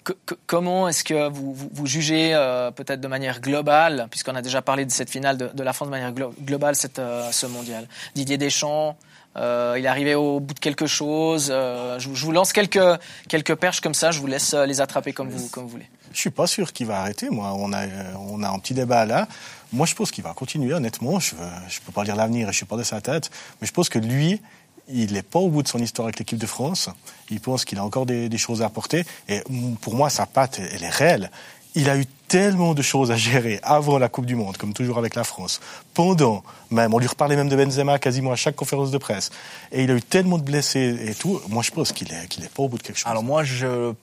comment est-ce que vous vous, vous jugez peut-être de manière globale, puisqu'on a déjà parlé de cette finale de, de la France de manière globale, cette ce mondial? Didier Deschamps, euh, il est arrivé au bout de quelque chose. Euh, je, vous lance quelques quelques perches comme ça. Je vous laisse euh, les attraper comme vous comme vous voulez. Je suis pas sûr qu'il va arrêter. Moi, on a on a un petit débat là. Moi, je pense qu'il va continuer. Honnêtement, je je peux pas dire l'avenir. Je suis pas de sa tête, mais je pense que lui, il n'est pas au bout de son histoire avec l'équipe de France. Il pense qu'il a encore des, des, choses à apporter. Et pour moi, sa patte, elle est réelle il a eu tellement de choses à gérer avant la Coupe du Monde, comme toujours avec la France, pendant même, on lui reparlait même de Benzema quasiment à chaque conférence de presse, et il a eu tellement de blessés et tout, moi je pense qu'il est, qu'il est pas au bout de quelque chose. Alors moi je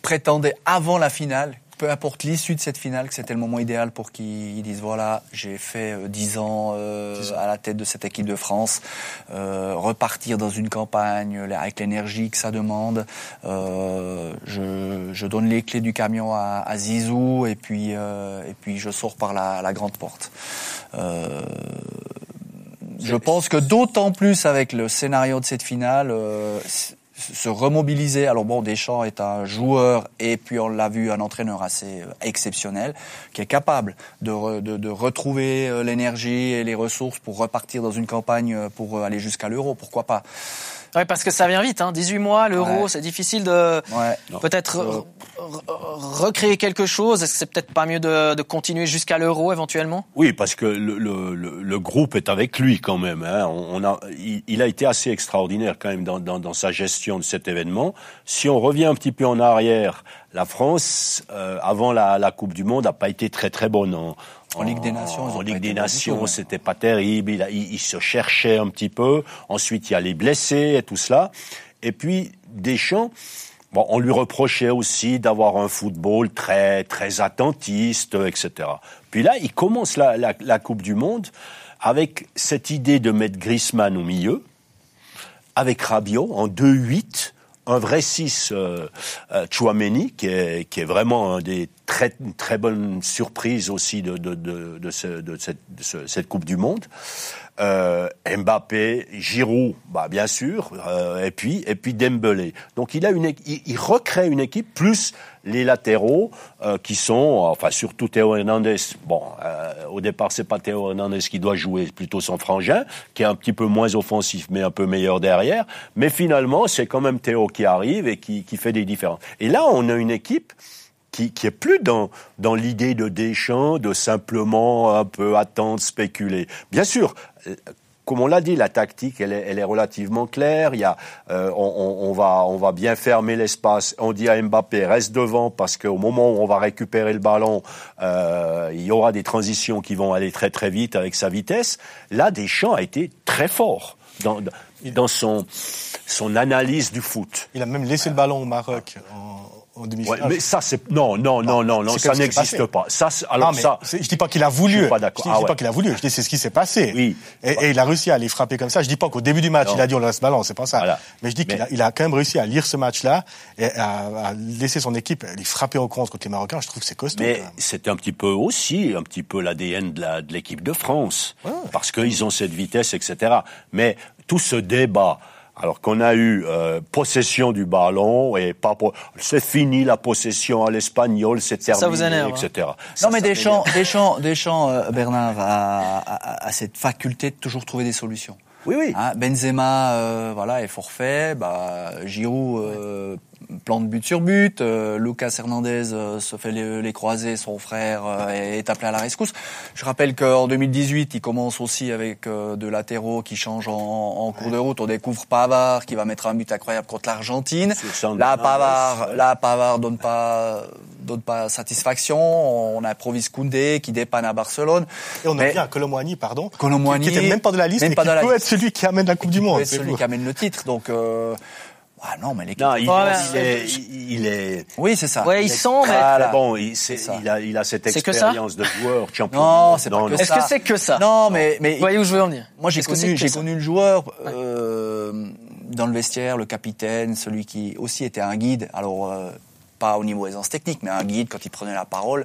prétendais avant la finale peu importe l'issue de cette finale, que c'était le moment idéal pour qu'ils disent voilà, j'ai fait euh, 10 ans euh, à la tête de cette équipe de France, euh, repartir dans une campagne avec l'énergie que ça demande. Euh, je, je, donne les clés du camion à, à Zizou et puis euh, et puis je sors par la, la grande porte. Euh, je pense que d'autant plus avec le scénario de cette finale, euh, se remobiliser. Alors bon, Deschamps est un joueur et puis on l'a vu un entraîneur assez euh, exceptionnel qui est capable de, de retrouver euh, l'énergie et les ressources pour repartir dans une campagne euh, pour aller jusqu'à l'euro. Pourquoi pas? Ouais, parce que ça vient vite, hein. 18 mois, l'euro, ouais. c'est difficile de ouais. peut-être euh... recréer quelque chose. Est-ce que c'est peut-être pas mieux de, de continuer jusqu'à l'euro éventuellement? Oui, parce que le, le, le, groupe est avec lui quand même. Hein. On a, il, il, a été assez extraordinaire quand même dans, dans, dans, sa gestion de cet événement. Si on revient un petit peu en arrière, la France, euh, avant la, la, Coupe du Monde, n'a pas été très très bonne en, en Ligue des Nations, en Ligue des Nations, c'était pas terrible. Il, il, il, se cherchait un petit peu. Ensuite, il y a les blessés et tout cela. Et puis Deschamps, bon, on lui reprochait aussi d'avoir un football très très attentiste, etc. Puis là, il commence la, la, la Coupe du Monde avec cette idée de mettre Griezmann au milieu, avec Rabiot en 2-8 un vrai 6 euh, euh, Chouameni qui est, qui est vraiment un des très très bonnes surprises aussi de de de, de, ce, de, cette, cette Coupe du Monde. Euh, Mbappé, Giroud, bah bien sûr, euh, et puis et puis Dembélé. Donc il a une il, il recrée une équipe plus les latéraux euh, qui sont enfin surtout Théo Hernandez. Bon, euh, au départ c'est pas Théo Hernandez qui doit jouer, plutôt son frangin qui est un petit peu moins offensif mais un peu meilleur derrière. Mais finalement c'est quand même Théo qui arrive et qui qui fait des différences. Et là on a une équipe qui, qui est plus dans, dans l'idée de Deschamps, de simplement un peu attendre, spéculer. Bien sûr, comme on l'a dit, la tactique, elle est, relativement claire. Il y a, euh, on, va, on va bien fermer l'espace. On dit à Mbappé, reste devant parce qu'au moment où on va récupérer le ballon, euh, il y aura des transitions qui vont aller très très vite avec sa vitesse. Là, Deschamps a été très fort dans, dans son, son analyse du foot. Il a même laissé le ballon au Maroc. En demi-finale. Ouais, mais ça c'est non non non non non ça n'existe pas. Ça alors non, ça je dis pas qu'il a voulu. Je suis pas d'accord. Je dis, ah, dis ouais. pas qu'il a voulu. Je dis c'est ce qui s'est passé. Oui. Et, et, il a réussi à les frapper comme ça. Je dis pas qu'au début du match non. il a dit on laisse ballon, c'est pas ça. Voilà. Mais je dis qu'il a, quand même réussi à lire ce match-là et à, à, laisser son équipe les frapper au contre contre les Marocains. Je trouve que c'est costaud. Mais c'est un petit peu aussi un petit peu l'ADN de la de l'équipe de France ouais. parce qu'ils ont cette vitesse etc. Mais tout ce débat alors qu'on a eu euh, possession du ballon et pas c'est fini la possession à l'espagnol, c'est terminé, ça vous énerve, etc. Hein. Non mais Deschamps, Deschamps, Deschamps, euh, Bernard a, a, a, cette faculté de toujours trouver des solutions. Oui, oui. Hein, Benzema, euh, voilà, est forfait. Bah, Giroud, euh, plante but sur but. Euh, Lucas Hernandez euh, se fait les, les croisés. Son frère euh, est appelé à la rescousse. Je rappelle qu'en 2018, il commence aussi avec euh, de latéraux qui changent en, en cours de route. On découvre Pavard qui va mettre un but incroyable contre l'Argentine. Là, Pavard, là, Pavard donne pas donne pas satisfaction. On improvise Koundé qui dépanne à Barcelone. Et on a bien Colomboigny, pardon, Colomboigny, qui était même pas de la liste, mais qui peut être celui qui amène la Coupe du Monde. C'est celui qui amène le titre. Donc euh, ah non, mais l'équipe. Non, il, il, est, il, est. Oui, c'est ça. Ouais, ils sont. Mais... Voilà. Bon, il, il, a, il a cette expérience de joueur [LAUGHS] champion. Non, c'est pas que Est-ce que c'est que ça Non, mais mais. Vous voyez où je veux en venir Moi, j'ai connu, j'ai connu le joueur euh, dans le vestiaire, le capitaine, celui qui aussi était un guide. Alors. Euh, pas au niveau aisance technique, mais un guide, quand il prenait la parole,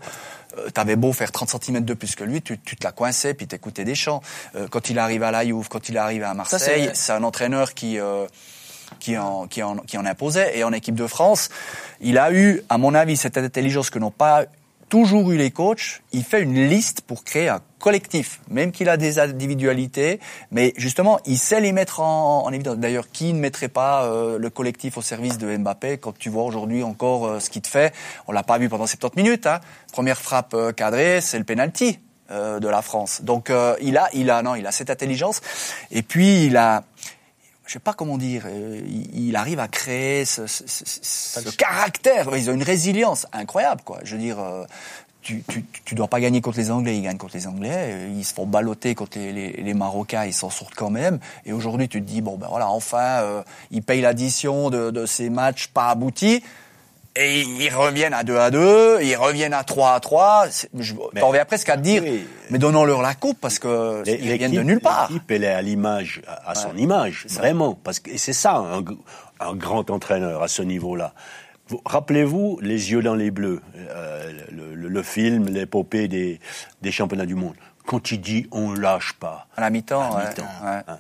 euh, t'avais beau faire 30 cm de plus que lui, tu, tu te la coinçais, puis t'écoutais des chants. Euh, quand il arrive à la Juve, quand il arrive à Marseille, c'est un entraîneur qui... Qui en, qui, en, qui en imposait. Et en équipe de France, il a eu, à mon avis, cette intelligence que n'ont pas toujours eu les coachs. Il fait une liste pour créer un collectif, même qu'il a des individualités, mais justement, il sait les mettre en, en évidence. D'ailleurs, qui ne mettrait pas euh, le collectif au service de Mbappé quand tu vois aujourd'hui encore euh, ce qu'il te fait? On l'a pas vu pendant 70 minutes. Hein. Première frappe euh, cadrée, c'est le penalty euh, de la France. Donc il a, il a, non, il a cette intelligence. Et puis il a je sais pas comment dire, euh, il, arrive à créer ce, ce, ce, ce caractère. Ils ont une résilience incroyable, quoi. Je veux dire, euh, tu, tu, tu dois pas gagner contre les Anglais, ils gagnent contre les Anglais. Euh, Ils se font balloter contre les, les, les Marocains, ils s'en sortent quand même. Et aujourd'hui, tu te dis bon ben voilà, enfin, euh, ils payent l'addition de, de ces matchs pas aboutis. Et ils reviennent à 2 à 2, ils reviennent à 3 à 3. C'est- Je t'en reviens presque à te dire, Oui. mais donnons-leur la coupe parce que ils viennent de nulle part. L'équipe, elle est à l'image, à, à son image, vraiment. Parce que et c'est ça, un, grand entraîneur à ce niveau-là. Vous- Rappelez-vous les yeux dans les bleus, euh, le, le- le film, l'épopée des, des championnats du monde. Quand il dit on lâche pas. À la mi-temps, À ouais, mi-temps. ouais. Hein.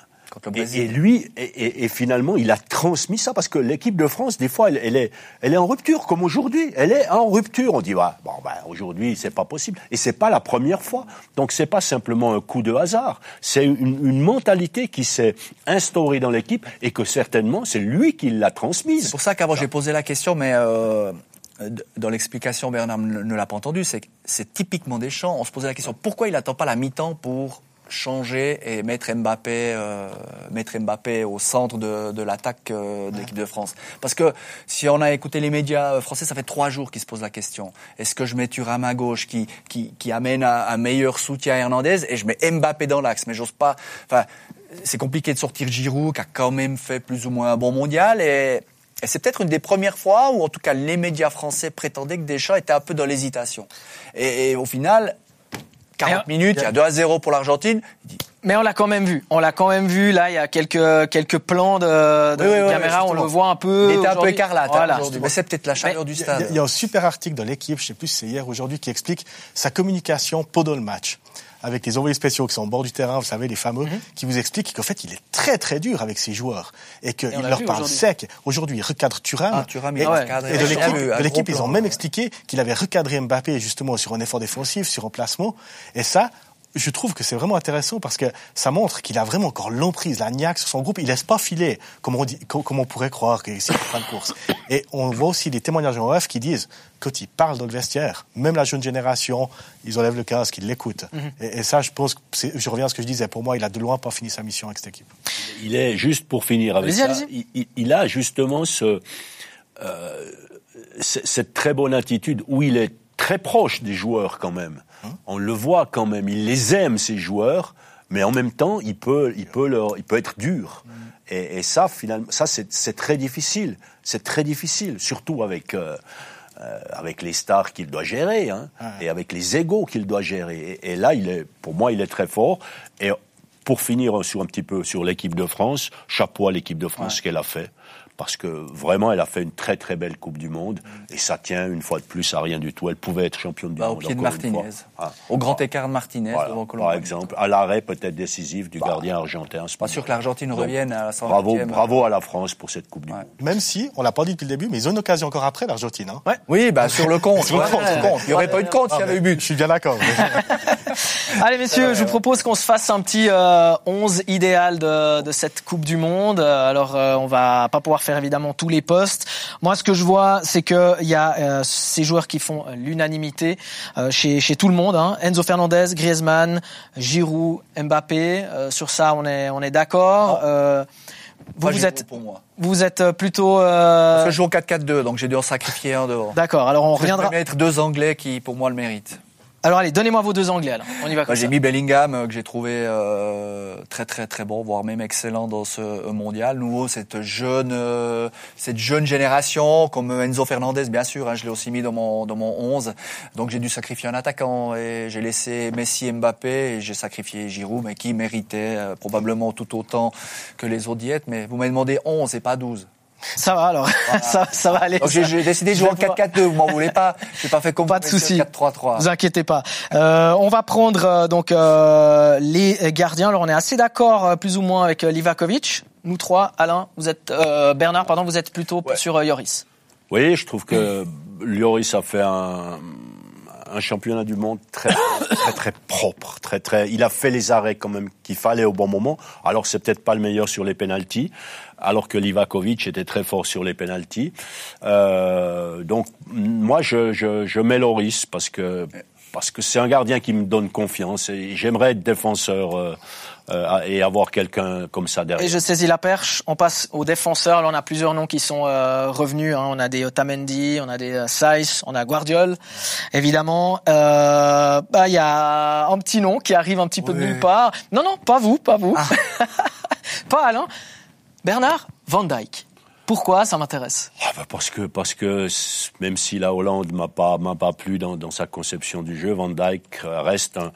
Et, lui, et, et- et finalement, il a transmis ça parce que l'équipe de France, des fois, elle, elle est, elle est en rupture, comme aujourd'hui. Elle est en rupture. On dit, bah, bon, ben, aujourd'hui, c'est pas possible. Et c'est pas la première fois. Donc, c'est pas simplement un coup de hasard. C'est une, une mentalité qui s'est instaurée dans l'équipe et que certainement, c'est lui qui l'a transmise. C'est pour ça qu'avant j'ai posé la question, mais euh, dans l'explication Bernard ne, ne l'a pas entendu. C'est que c'est typiquement Deschamps. On se posait la question pourquoi il n'attend pas la mi-temps pour changer et mettre Mbappé, euh, mettre Mbappé au centre de, de l'attaque euh, de l'équipe de France. Parce que si on a écouté les médias euh, français, ça fait trois jours qu'ils se posent la question. Est-ce que je mets Thuram à gauche qui, qui, qui amène un, meilleur soutien à Hernandez et je mets Mbappé dans l'axe? Mais j'ose pas. Enfin, c'est compliqué de sortir Giroud qui a quand même fait plus ou moins un bon mondial et et c'est peut-être une des premières fois où, en tout cas, les médias français prétendaient que Deschamps était un peu dans l'hésitation. Et, et au final, 40 Et- minutes, il y a 2 à 0 pour l'Argentine. Mais on l'a quand même vu. On l'a quand même vu. Là, il y a quelques quelques plans de, de Oui, oui, oui, caméra. on le voit un peu. il était un peu écarlate hein, Voilà. Mais c'est peut-être la chaleur du Il y, a, stade. il y a un super article dans l'équipe, je sais plus si c'est hier ou aujourd'hui, qui explique sa communication pendant le match. Avec les envoyés spéciaux qui sont au bord du terrain, vous savez, les fameux, qui vous expliquent qu'en fait, il est très très dur avec ses joueurs. Et qu'il leur parle sec. Aujourd'hui, il recadre Thuram. Ah, Thuram, et, Ouais. de l'équipe, ils ont même ouais. expliqué qu'il avait recadré Mbappé justement sur un effort défensif, sur un placement. Et ça, je trouve que c'est vraiment intéressant parce que ça montre qu'il a vraiment encore l'emprise, la niaque sur son groupe. Il laisse pas filer, comme on, dit, comme, on pourrait croire que c'est fin de course. Et on voit aussi des témoignages en off qui disent, quand il parle dans le vestiaire, même la jeune génération, ils enlèvent le casque, ils l'écoutent. et, et ça, je pense, que c'est- je reviens à ce que je disais, pour moi, il a de loin pas fini sa mission avec cette équipe. Il est juste pour finir avec ça. Il, il- a justement ce, euh, cette très bonne attitude où il est très proche des joueurs quand même. On le voit quand même. Il les aime ces joueurs, mais en même temps, il peut, il peut leur, il peut être dur. Et, et ça, finalement, ça c'est très difficile. C'est très difficile, surtout avec. euh, euh, avec les stars qu'il doit gérer hein, et avec les égaux qu'il doit gérer. Et, et là, il est, pour moi, il est très fort. Et pour finir sur un petit peu sur l'équipe de France, chapeau à l'équipe de France ce qu'elle a fait. Parce que vraiment, elle a fait une très très belle Coupe du Monde. Et ça tient une fois de plus à rien du tout. Elle pouvait être championne du Bah, au monde. pied de encore une Martinez. fois. Ah. Au grand écart de Martinez Voilà, devant par exemple, à l'arrêt peut-être décisif du gardien argentin. Pas sûr que l'Argentine revienne à la 120e. Bravo, bravo à la France pour cette Coupe du Ouais. Monde. Même si, on l'a pas dit depuis le début, mais ils ont une occasion encore après, l'Argentine. Hein. Oui, bah, sur le compte. [LAUGHS] Sur le compte. Il n'y aurait pas eu de compte s'il y avait eu Je but. suis bien d'accord. [LAUGHS] Allez messieurs, je vous propose qu'on se fasse un petit euh, 11 idéal de, de cette Coupe du Monde. Euh, Alors euh, on va pas pouvoir faire évidemment tous les postes. Moi ce que je vois c'est que il y a euh, ces joueurs qui font l'unanimité euh, chez, chez tout le monde. Hein. Enzo Fernandez, Griezmann, Giroud, Mbappé. Euh, sur ça on est on est d'accord. Vous êtes pour moi. vous êtes plutôt euh, Parce que je joue au 4-4-2, donc j'ai dû en sacrifier un devant. d'accord. Alors on Je vais reviendra. mettre deux Anglais qui, pour moi, le méritent. Alors allez donnez-moi vos deux Anglais. Alors on y va Bah, j'ai mis Bellingham euh, que j'ai trouvé euh, très très très bon, voire même excellent dans ce euh, mondial. Nouveau cette jeune euh, cette jeune génération comme Enzo Fernandez bien sûr, hein, je l'ai aussi mis dans mon dans mon 11. Donc j'ai dû sacrifier un attaquant et j'ai laissé Messi et Mbappé et j'ai sacrifié Giroud mais qui méritait probablement tout autant que les autres diètes mais vous m'avez demandé 11 et pas 12. Ça va alors. [LAUGHS] ça, ça va aller. J'ai décidé de jouer en Je vais 4-4-2, vous m'en voulez pas J'ai pas fait comme Pas de souci. 4-3-3. Vous inquiétez pas. Euh, on va prendre euh, donc euh, les gardiens. Alors on est assez d'accord euh, plus ou moins avec euh, Livakovic. Nous trois, Alain, vous êtes euh, Bernard, pardon, vous êtes plutôt Ouais. sur euh, Yoris. Oui, je trouve que Lloris a fait un, un championnat du monde très, très, très propre, très, très. Il a fait les arrêts quand même qu'il fallait au bon moment. Alors c'est peut-être pas le meilleur sur les pénalties, alors que Livakovic était très fort sur les pénalties. Euh, donc moi je, je, je mets Lloris parce que parce que c'est un gardien qui me donne confiance et j'aimerais être défenseur euh, euh, et avoir quelqu'un comme ça derrière. Et je saisis la perche. On passe aux défenseurs. Là, on a plusieurs noms qui sont euh, revenus. hein. On a des Otamendi, on a des euh, Saïs, on a Guardiol, évidemment. Euh, bah, il y a un petit nom qui arrive un petit peu de nulle part. Non, non, pas vous, pas vous, [LAUGHS] pas Alain. Bernard Van Dyke. Pourquoi Ça m'intéresse? Ah bah parce que parce que même si la Hollande m'a pas m'a pas plu dans, dans sa conception du jeu, Van Dijk euh, reste un,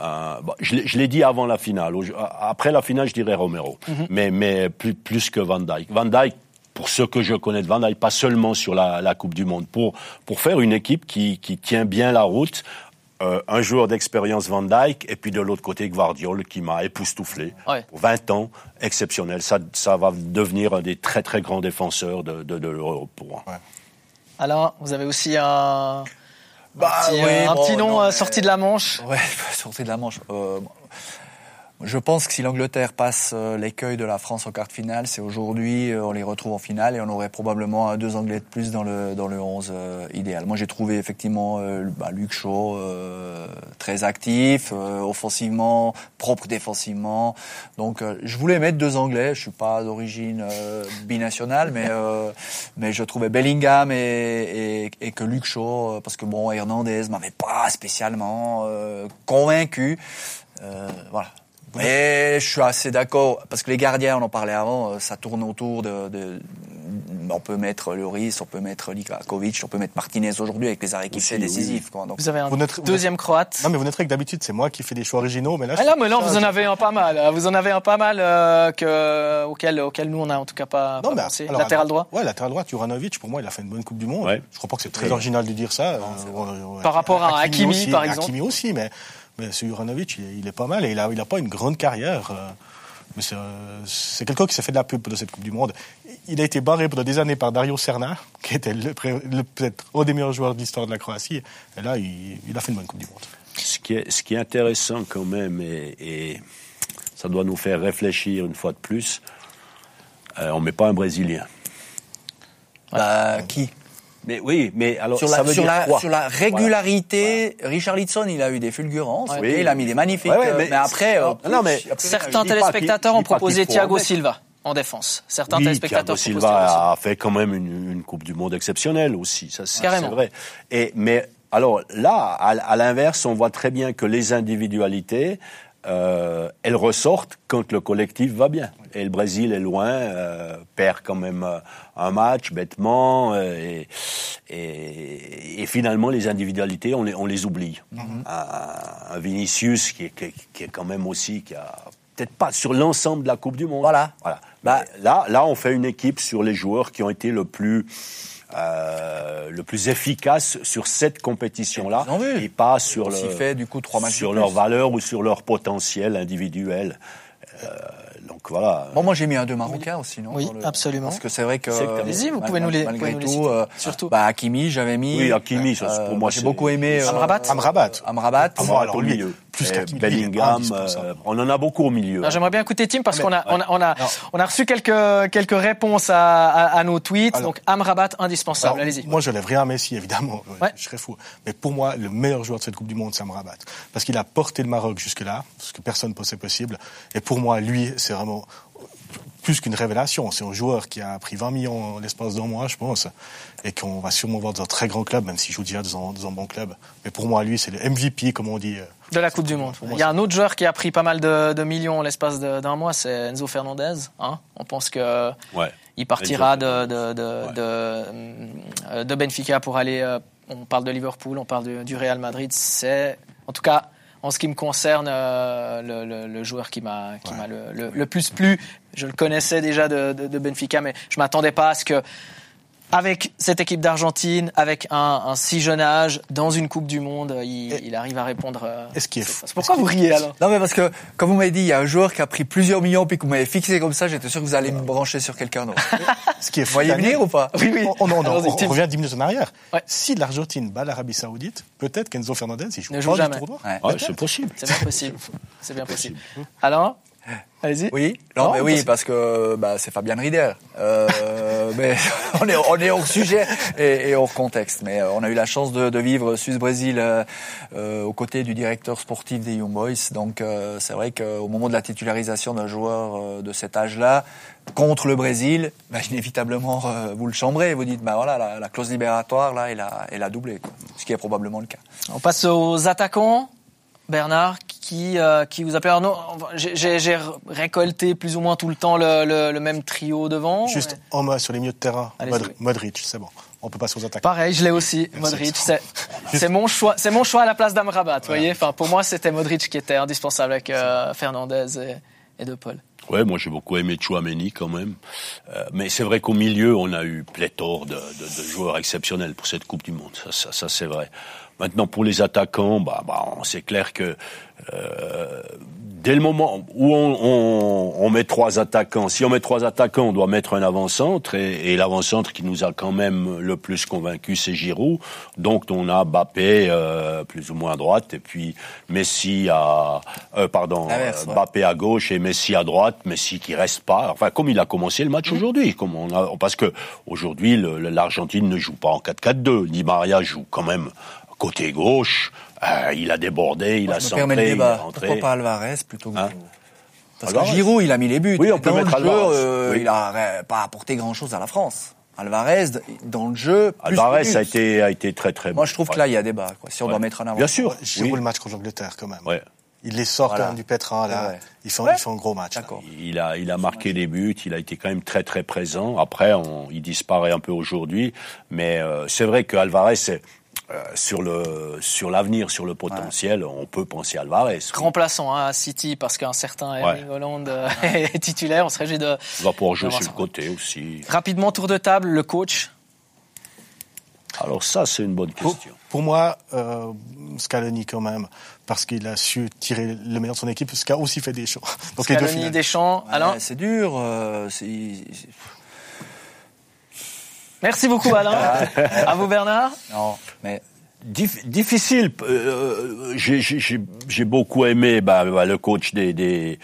un- bon, je l'ai- dit avant la finale. Après la finale, je dirais Romero, mais mais plus plus que Van Dijk. Van Dijk pour ce que je connais de Van Dijk, pas seulement sur la, la Coupe du Monde, pour pour faire une équipe qui qui tient bien la route. Euh, un joueur d'expérience Van Dijk et puis de l'autre côté Guardiol qui m'a époustouflé Ouais. pour 20 ans exceptionnel ça ça va devenir un des très très grands défenseurs de de, de l'Europe pour moi. Alors, vous avez aussi un, Bah, un petit, oui, euh, un bon, petit nom non, euh, mais- sorti de la Manche. Ouais, [LAUGHS] sortez de la manche. Euh, je pense que si l'Angleterre passe euh, l'écueil de la France en quart de finale, c'est aujourd'hui, euh, on les retrouve en finale et on aurait probablement euh, deux Anglais de plus dans le, dans le 11 euh, idéal. Moi, j'ai trouvé effectivement euh, bah, Luke Shaw euh, très actif, offensivement, propre défensivement. Donc, je voulais mettre deux Anglais. Je suis pas d'origine binationale, mais, mais je trouvais Bellingham et, et, et que Luke Shaw, parce que bon, Hernandez m'avait pas spécialement convaincu. Voilà. Mais je suis assez d'accord parce que les gardiens, on en parlait avant, euh, ça tourne autour de, de on peut mettre Lloris, on peut mettre Likakovic, on peut mettre Martinez aujourd'hui avec les arrêts Aussi, fait décisifs. Quoi. Donc, Vous avez un Vous noterez- vous deuxième croate. Non, mais vous noterez que d'habitude, c'est moi qui fais des choix originaux, mais là, Ah là, mais là, vous en avez un pas mal. Vous en avez un pas mal euh, que, auquel, auquel nous, on a en tout cas pas, Non, pas mais pensé. alors, Latéral droit Ouais, latéral droit, Juranovic, pour moi, il a fait une bonne Coupe du Monde. Ouais. Je crois pas que c'est très original de dire ça. euh, Par rapport à Hakimi, aussi, par exemple. Hakimi aussi, mais, mais ce Juranovic, il, est- il est pas mal et il a, il a pas une grande carrière. euh, mais c'est, euh, c'est quelqu'un qui s'est fait de la pub de cette Coupe du Monde. Il a été barré pendant des années par Dario Serna, [LAUGHS] qui était le, pré- le- peut-être un des meilleurs joueurs de l'histoire de la Croatie. Et là, il, il a fait une bonne Coupe du Monde. Ce qui est, ce qui est intéressant quand même, et, et ça doit nous faire réfléchir une fois de plus, euh, on met pas un Brésilien. bah, qui? Mais oui, mais alors sur ça la, veut sur, dire la, quoi sur la régularité, Richard Lidson, il a eu des fulgurances, il a mis des magnifiques, Ouais, ouais, euh, mais- mais, après, euh, Non, mais- après, Certains téléspectateurs ont proposé Thiago. Silva en défense. Certains Oui, téléspectateurs Thiago Silva. A fait quand même une, une Coupe du Monde exceptionnelle aussi, ça c'est vrai. Et mais alors là, à, à l'inverse, on voit très bien que les individualités, euh, elles ressortent quand le collectif va bien. Et le Brésil est loin, euh, perd quand même euh, un match bêtement, euh, et, et, et finalement les individualités, on les, on les oublie. Mhm. un, un Vinicius qui est, qui, qui est quand même aussi qui a peut-être pas sur l'ensemble de la Coupe du Monde. Voilà. Voilà. Bah- là, là, on fait une équipe sur les joueurs qui ont été le plus euh, le plus efficace sur cette compétition-là, vu. et pas sur On le fait, du coup, trois matchs sur de leur plus. valeur ou sur leur potentiel individuel. Euh, donc voilà. Bon, moi j'ai mis un deux marocain aussi, non Oui, le- absolument. Parce que c'est vrai que. Allez-y, vous pouvez nous les- Malgré nous les tout, citer. euh, Surtout. Bah, Hakimi, j'avais mis. Oui, Hakimi, ça, c'est- pour moi, j'ai beaucoup aimé. euh, Amrabat. Amrabat. Amrabat. Moi, alors au milieu. Plus lui, il est Bellingham, euh, on en a beaucoup au milieu. J'aimerais bien écouter Tim parce qu'on a, on a, on a, Non. on a reçu quelques, quelques réponses à, à, à nos tweets. Alors- donc, Amrabat, indispensable. Alors, Allez-y. Moi, je lève rien à Messi, évidemment. Ouais, Ouais. Je serais fou. Mais pour moi, le meilleur joueur de cette Coupe du Monde, c'est Amrabat. Parce qu'il a porté le Maroc jusque-là, ce que personne ne pensait possible. Et pour moi, lui, c'est vraiment plus qu'une révélation. C'est un joueur qui a pris 20 millions en l'espace d'un mois, je pense, et qu'on va sûrement voir dans un très grand club, même s'il joue déjà dans un, dans un bon club. Mais pour moi, lui, c'est le MVP, comme on dit. De la Coupe du Monde. Il y a un autre joueur qui a pris pas mal de, de millions en l'espace d'un mois, c'est Enzo Fernandez. Hein on pense que Ouais. il partira de, de, de, Ouais. de, euh, de Benfica pour aller. euh, on parle de Liverpool, on parle du Real Madrid. C'est, en tout cas, en ce qui me concerne, euh, le, le- le joueur qui m'a qui m'a le, le- plus plu. Je le connaissais déjà de Benfica, mais je m'attendais pas à ce que avec cette équipe d'Argentine, avec un, un si jeune âge, dans une Coupe du Monde, il, Et- il arrive à répondre. euh, Et ce qui est c'est- fou- c'est Pourquoi vous riez alors Non, mais parce que, comme vous m'avez dit, il y a un joueur qui a pris plusieurs millions, puis que vous m'avez fixé comme ça, j'étais sûr que vous allez me brancher sur quelqu'un d'autre. [LAUGHS] Ce qui est Vous voyez venir ou pas Oui, oui. On, on- on- on revient 10 minutes en arrière. Ouais. Si l'Argentine bat l'Arabie Saoudite, peut-être qu'Enzo Fernandez, il joue Ne pas joue du jamais. tournoi. Ouais. Ouais, c'est possible. C'est bien possible. C'est bien possible. Alors Allez-y. Oui, non, Non, mais oui, parce- que bah, c'est Fabien Rieder. Euh, [LAUGHS] mais on est, on est hors sujet et, et hors contexte. Mais euh, on a eu la chance de, de vivre Suisse-Brésil euh, euh, aux côtés du directeur sportif des Young Boys. Donc euh, c'est vrai qu'au moment de la titularisation d'un joueur euh, de cet âge-là contre le Brésil, bah, inévitablement euh, vous le chambrez. Vous dites, bah voilà, la, la clause libératoire là, elle a, elle a doublé, quoi. ce qui est probablement le cas. On passe aux attaquants. Bernard, qui, euh, qui vous appelle Arnaud. J'ai j'ai récolté plus ou moins tout le temps le, le- le même trio devant. Juste Ouais. en mode sur les milieux de terrain, Allez, oui. Modric, c'est bon. On peut passer aux attaques. Pareil, je l'ai aussi, Merci. Modric. [LAUGHS] C'est c'est mon choix, c'est mon choix à la place d'Amrabat. Vous voyez, enfin pour moi c'était Modric qui était indispensable avec euh, Fernandez et, et De Paul. Ouais, moi j'ai beaucoup aimé Chouameni quand même. Euh, mais c'est vrai qu'au milieu, on a eu pléthore de, de, de joueurs exceptionnels pour cette Coupe du Monde. Ça, ça, ça, c'est vrai. Maintenant, pour les attaquants, bah, bah, c'est clair que euh, dès le moment où on, on, on met trois attaquants, si on met trois attaquants, on doit mettre un avant-centre et, et l'avant-centre qui nous a quand même le plus convaincu, c'est Giroud. Donc on a Mbappé euh, plus ou moins à droite et puis Messi à euh, pardon L'inverse, ouais. Mbappé à gauche et Messi à droite, Messi qui reste pas. Enfin comme il a commencé le match aujourd'hui, comme on a, parce que aujourd'hui l'Argentine ne joue pas en 4-4-2. Di Maria joue quand même côté gauche. Euh, il a débordé, il Moi, a centré, il a débat. rentré. Pourquoi pas Alvarez plutôt que Hein Giroud Parce Alvarez. que Giroud, il a mis les buts. Oui, on peut dans mettre le jeu, Alvarez. euh, Oui. il a euh, pas apporté grand-chose à la France. Alvarez, dans le jeu, plus Alvarez a été, a été très très bon. Moi, je trouve que là, il y a débat. Quoi. Si on Ouais. doit mettre un avant. Bien sûr. Giroud oui. le match contre l'Angleterre quand même. Ouais. Il les sort Voilà. quand même du pétrin là. Ouais. Il fait, Ouais. il fait un gros match. Il a, il a marqué des buts, il a été quand même très très présent. Après, on, il disparaît un peu aujourd'hui, mais euh, c'est vrai que Alvarez, c'est, euh, sur le sur l'avenir, sur le potentiel, on peut penser à Alvarez. Remplaçant hein, à City parce qu'un certain Erling Holland euh, [LAUGHS] est titaire. On serait obligé de Il va pouvoir jouer sur ça. le côté aussi. Rapidement tour de table, le coach. Alors ça, c'est une bonne question. pour moi, euh, Scaloni quand même, parce qu'il a su tirer le meilleur de son équipe, ce qui a aussi fait des choses. [LAUGHS] Donc les deux Scaloni. Deschamps, Ouais, Alain. c'est dur. euh, c'est- c'est- Merci beaucoup Alain. à vous Bernard. Non, mais Dif- difficile. euh, j'ai- j'ai j'ai- j'ai beaucoup aimé bah, bah, le coach des, des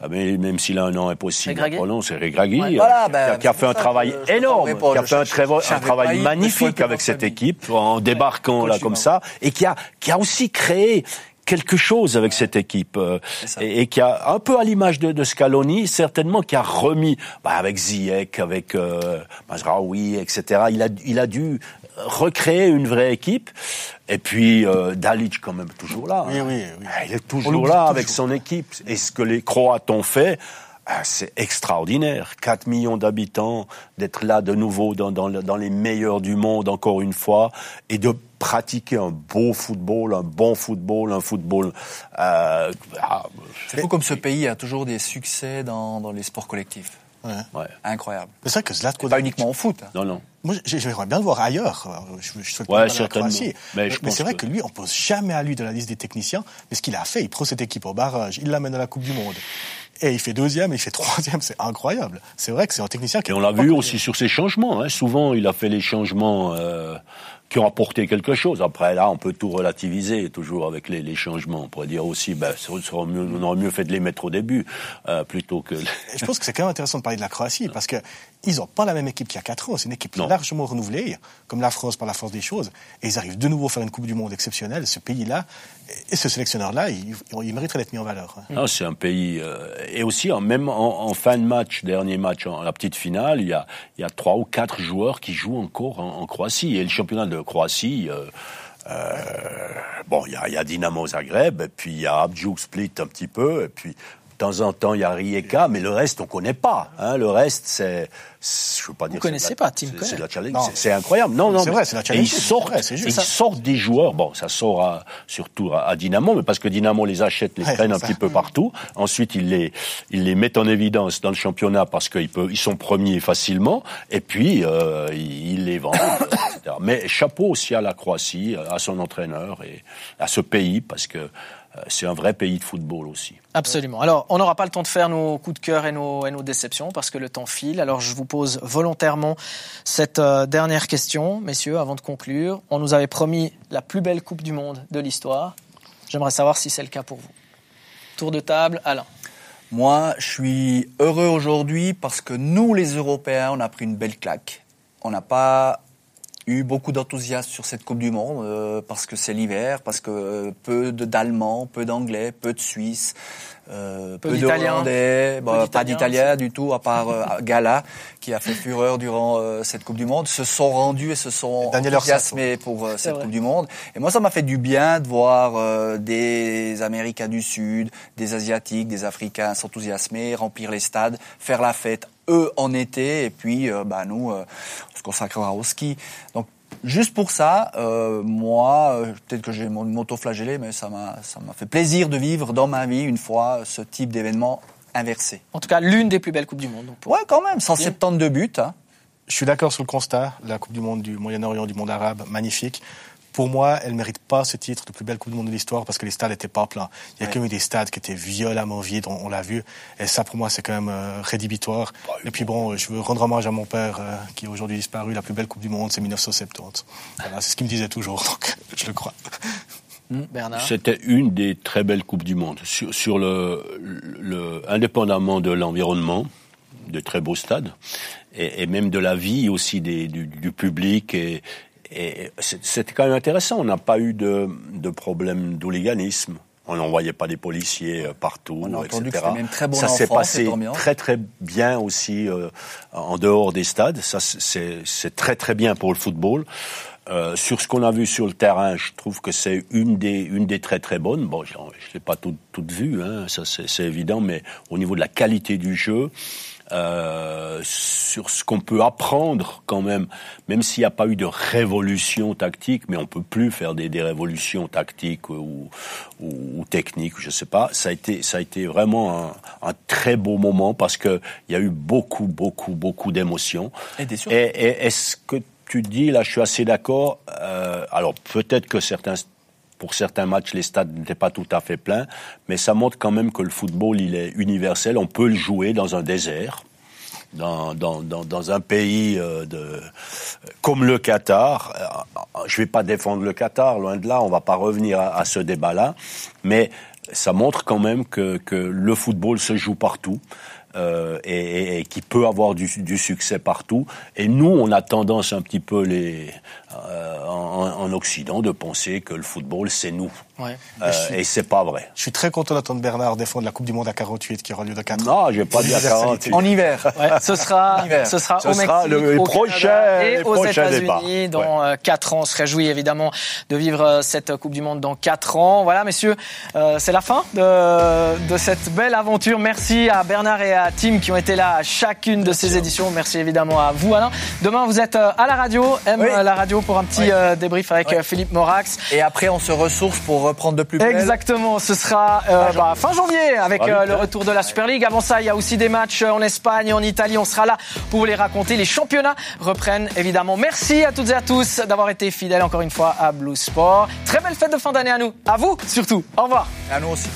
ah, même s'il a un nom impossible à prononcer, Regragui, Ouais, voilà, euh, bah, qui a, qui a c'est fait un travail je énorme, qui a fait un, travail magnifique avec cette équipe en débarquant là comme ça, et qui a qui a aussi créé quelque chose avec cette équipe euh, et, et qui a un peu à l'image de, de Scaloni certainement qui a remis bah, avec Ziyech avec euh, Mazraoui etc il a il a dû recréer une vraie équipe et puis euh, Dalic quand même toujours là Oui, hein. oui, oui. Ah, il est toujours là toujours. avec son équipe et ce que les Croates ont fait ah, c'est extraordinaire. 4 millions d'habitants, d'être là de nouveau dans, dans, dans les meilleurs du monde encore une fois, et de pratiquer un beau football, un bon football, un football... Euh, ah, c'est fou comme ce pays a toujours des succès dans, dans les sports collectifs. Ouais. ouais. Incroyable. C'est vrai que Zlatko Pas uniquement au foot. Non, non. Moi, j'ai- j'aimerais bien le voir ailleurs. Euh, Je, je souhaite Ouais, pas la. Mais je pense c'est vrai que- que... lui, on pose jamais à lui de la liste des techniciens. Mais ce qu'il a fait, il prend cette équipe au barrage, il l'amène à la Coupe du Monde. Et il fait deuxième, il fait [LAUGHS] troisième, c'est incroyable. C'est vrai que c'est un technicien qui Et on l'a vu aussi sur ses changements. Hein. Souvent, il a fait les changements euh, qui ont apporté quelque chose. Après, là, on peut tout relativiser, toujours avec les, les changements. On pourrait dire aussi, ben, ça serait mieux, on aurait mieux fait de les mettre au début, euh, plutôt que... Je pense que c'est quand même intéressant de parler de la Croatie parce que ils n'ont pas la même équipe qu'il y a 4 ans. C'est une équipe Non. largement renouvelée, comme la France par la force des choses. Et ils arrivent de nouveau à faire une Coupe du Monde exceptionnelle. Ce pays-là et ce sélectionneur-là, il, il mériterait d'être mis en valeur. hein. Ah, c'est un pays euh, et aussi même en, en fin de match, dernier match, en la petite finale, il y a il y a trois ou quatre joueurs qui jouent encore en, en Croatie et le championnat de Croatie. euh, euh, bon, il y a, il y a Dynamo Zagreb, et puis il y a Abjuk Split un petit peu, et puis temps en temps il y a Rijeka, mais le reste on connaît pas. Hein, le reste c'est, je veux pas dire. de connaissez la- pas, Team c'est- de la challenge, c'est- incroyable. Non, non, C'est vrai, c'est la et challenge, ils sortent, vrai, c'est juste ils ça. sortent des joueurs. Bon, ça sort à- surtout à, à Dynamo, mais parce que Dynamo les achète, les Ouais, prennent un petit peu partout. Ensuite, ils les, ils les mettent en évidence dans le championnat parce qu'ils peuvent, ils sont premiers facilement. Et puis, euh, ils, ils les vendent, [COUGHS] etc. Mais chapeau aussi à la Croatie, à son entraîneur et à ce pays parce que euh, c'est un vrai pays de football aussi. Absolument. Alors, on n'aura pas le temps de faire nos coups de cœur et nos, et nos déceptions parce que le temps file. Alors, je vous pose volontairement cette euh, dernière question, messieurs, avant de conclure. On nous avait promis la plus belle Coupe du Monde de l'histoire. J'aimerais savoir si c'est le cas pour vous. Tour de table, Alain. Moi, je suis heureux aujourd'hui parce que nous, les Européens, on a pris une belle claque. On n'a pas eu beaucoup d'enthousiasme sur cette Coupe du Monde euh, parce que c'est l'hiver, parce que euh, peu d'Allemands, peu d'Anglais, peu de Suisses, euh, Peu peu, bah, pas d'Italiens du tout, à part euh, Gala, qui a fait fureur durant euh, cette Coupe du Monde, se sont rendus et se sont Daniel enthousiasmés pour euh, cette vrai. Coupe du Monde. Et moi, ça m'a fait du bien de voir euh, des Américains du Sud, des Asiatiques, des Africains s'enthousiasmer, remplir les stades, faire la fête, eux en été, et puis euh, bah, nous, euh, on se consacrera au ski. Donc, Juste pour ça, euh, moi, euh, peut-être que j'ai mon m'auto-flagellé, mais ça m'a ça m'a fait plaisir de vivre dans ma vie une fois ce type d'événement inversé. En tout cas, l'une des plus belles Coupes du Monde. donc, pour- Ouais, quand même, 172 buts. Hein. Je suis d'accord sur le constat. La Coupe du Monde du Moyen-Orient, du monde arabe, magnifique. Pour moi, elle mérite pas ce titre de plus belle Coupe du Monde de l'histoire parce que les stades n'étaient pas pleins. Il y a Ouais. quand même eu des stades qui étaient violemment vides, on, on l'a vu. Et ça, pour moi, c'est quand même euh, rédhibitoire. Et puis bon, je veux rendre hommage à mon père euh, qui est aujourd'hui disparu. La plus belle Coupe du Monde, c'est 1970. Voilà, c'est ce qu'il me disait toujours, [LAUGHS] donc je le crois. Bernard? C'était une des très belles coupes du monde. Sur, sur le, le, indépendamment de l'environnement, de très beaux stades, et, et même de la vie aussi des, du, du public. Et, et c'était quand même intéressant. On n'a pas eu de, de problème d'hooliganisme. On n'envoyait pas des policiers euh, partout, On a entendu etc. que même très bon Ça s'est passé très très bien aussi euh, en dehors des stades. Ça c'est très très bien pour le football. Euh, sur ce qu'on a vu sur le terrain, je trouve que c'est une des une des très très bonnes. Bon, je ne l'ai pas toute toute vue, hein, ça c'est c'est évident, mais au niveau de la qualité du jeu. Euh, sur ce qu'on peut apprendre quand même, même s'il n'y a pas eu de révolution tactique, mais on peut plus faire des, des révolutions tactiques ou, ou, ou techniques, je sais pas. Ça a été, ça a été vraiment un, un très beau moment parce que il y a eu beaucoup, beaucoup, beaucoup d'émotions. Et est-ce que tu dis là, je suis assez d'accord. Euh, alors peut-être que certains pour certains matchs, les stades n'étaient pas tout à fait pleins, mais ça montre quand même que le football, il est universel. On peut le jouer dans un désert, dans, dans, dans, un pays euh, de, comme le Qatar. Euh, Je vais pas défendre le Qatar, loin de là, on va pas revenir à, à ce débat-là, mais ça montre quand même que, que le football se joue partout. Euh, et, et, et qui peut avoir du, du, succès partout. Et nous, on a tendance un petit peu les, euh, en, en, Occident de penser que le football, c'est nous. Ouais. Euh, et c'est pas vrai. Je suis très content d'entendre Bernard défendre la Coupe du Monde à 48 qui aura lieu de 4 Non, j'ai pas dit à 48. En hiver. Ouais, ce sera, Hiver. ce sera Ce au sera Mexique, le au prochain- et aux États-Unis dans euh, quatre ans. On se réjouit évidemment de vivre euh, cette Coupe du Monde dans quatre ans. Voilà, messieurs, euh, c'est la fin de, de cette belle aventure. Merci à Bernard et à Tim qui ont été là à chacune de ces éditions. Merci évidemment à vous, Alain. Demain, vous êtes à la radio, M Oui. euh, la radio pour un petit Oui. débrief avec Oui. Philippe Morax. Et après, on se ressource pour reprendre de plus belle. Exactement, ce sera euh, bah, fin janvier avec Ah, euh, le retour de la Super League. Avant ça, il y a aussi des matchs euh, en Espagne, en Italie. On sera là pour vous les raconter. Les championnats reprennent évidemment. Merci à toutes et à tous d'avoir été fidèles encore une fois à Blue Sport. Très belle fête de fin d'année à nous, à vous surtout. Au revoir. À nous aussi.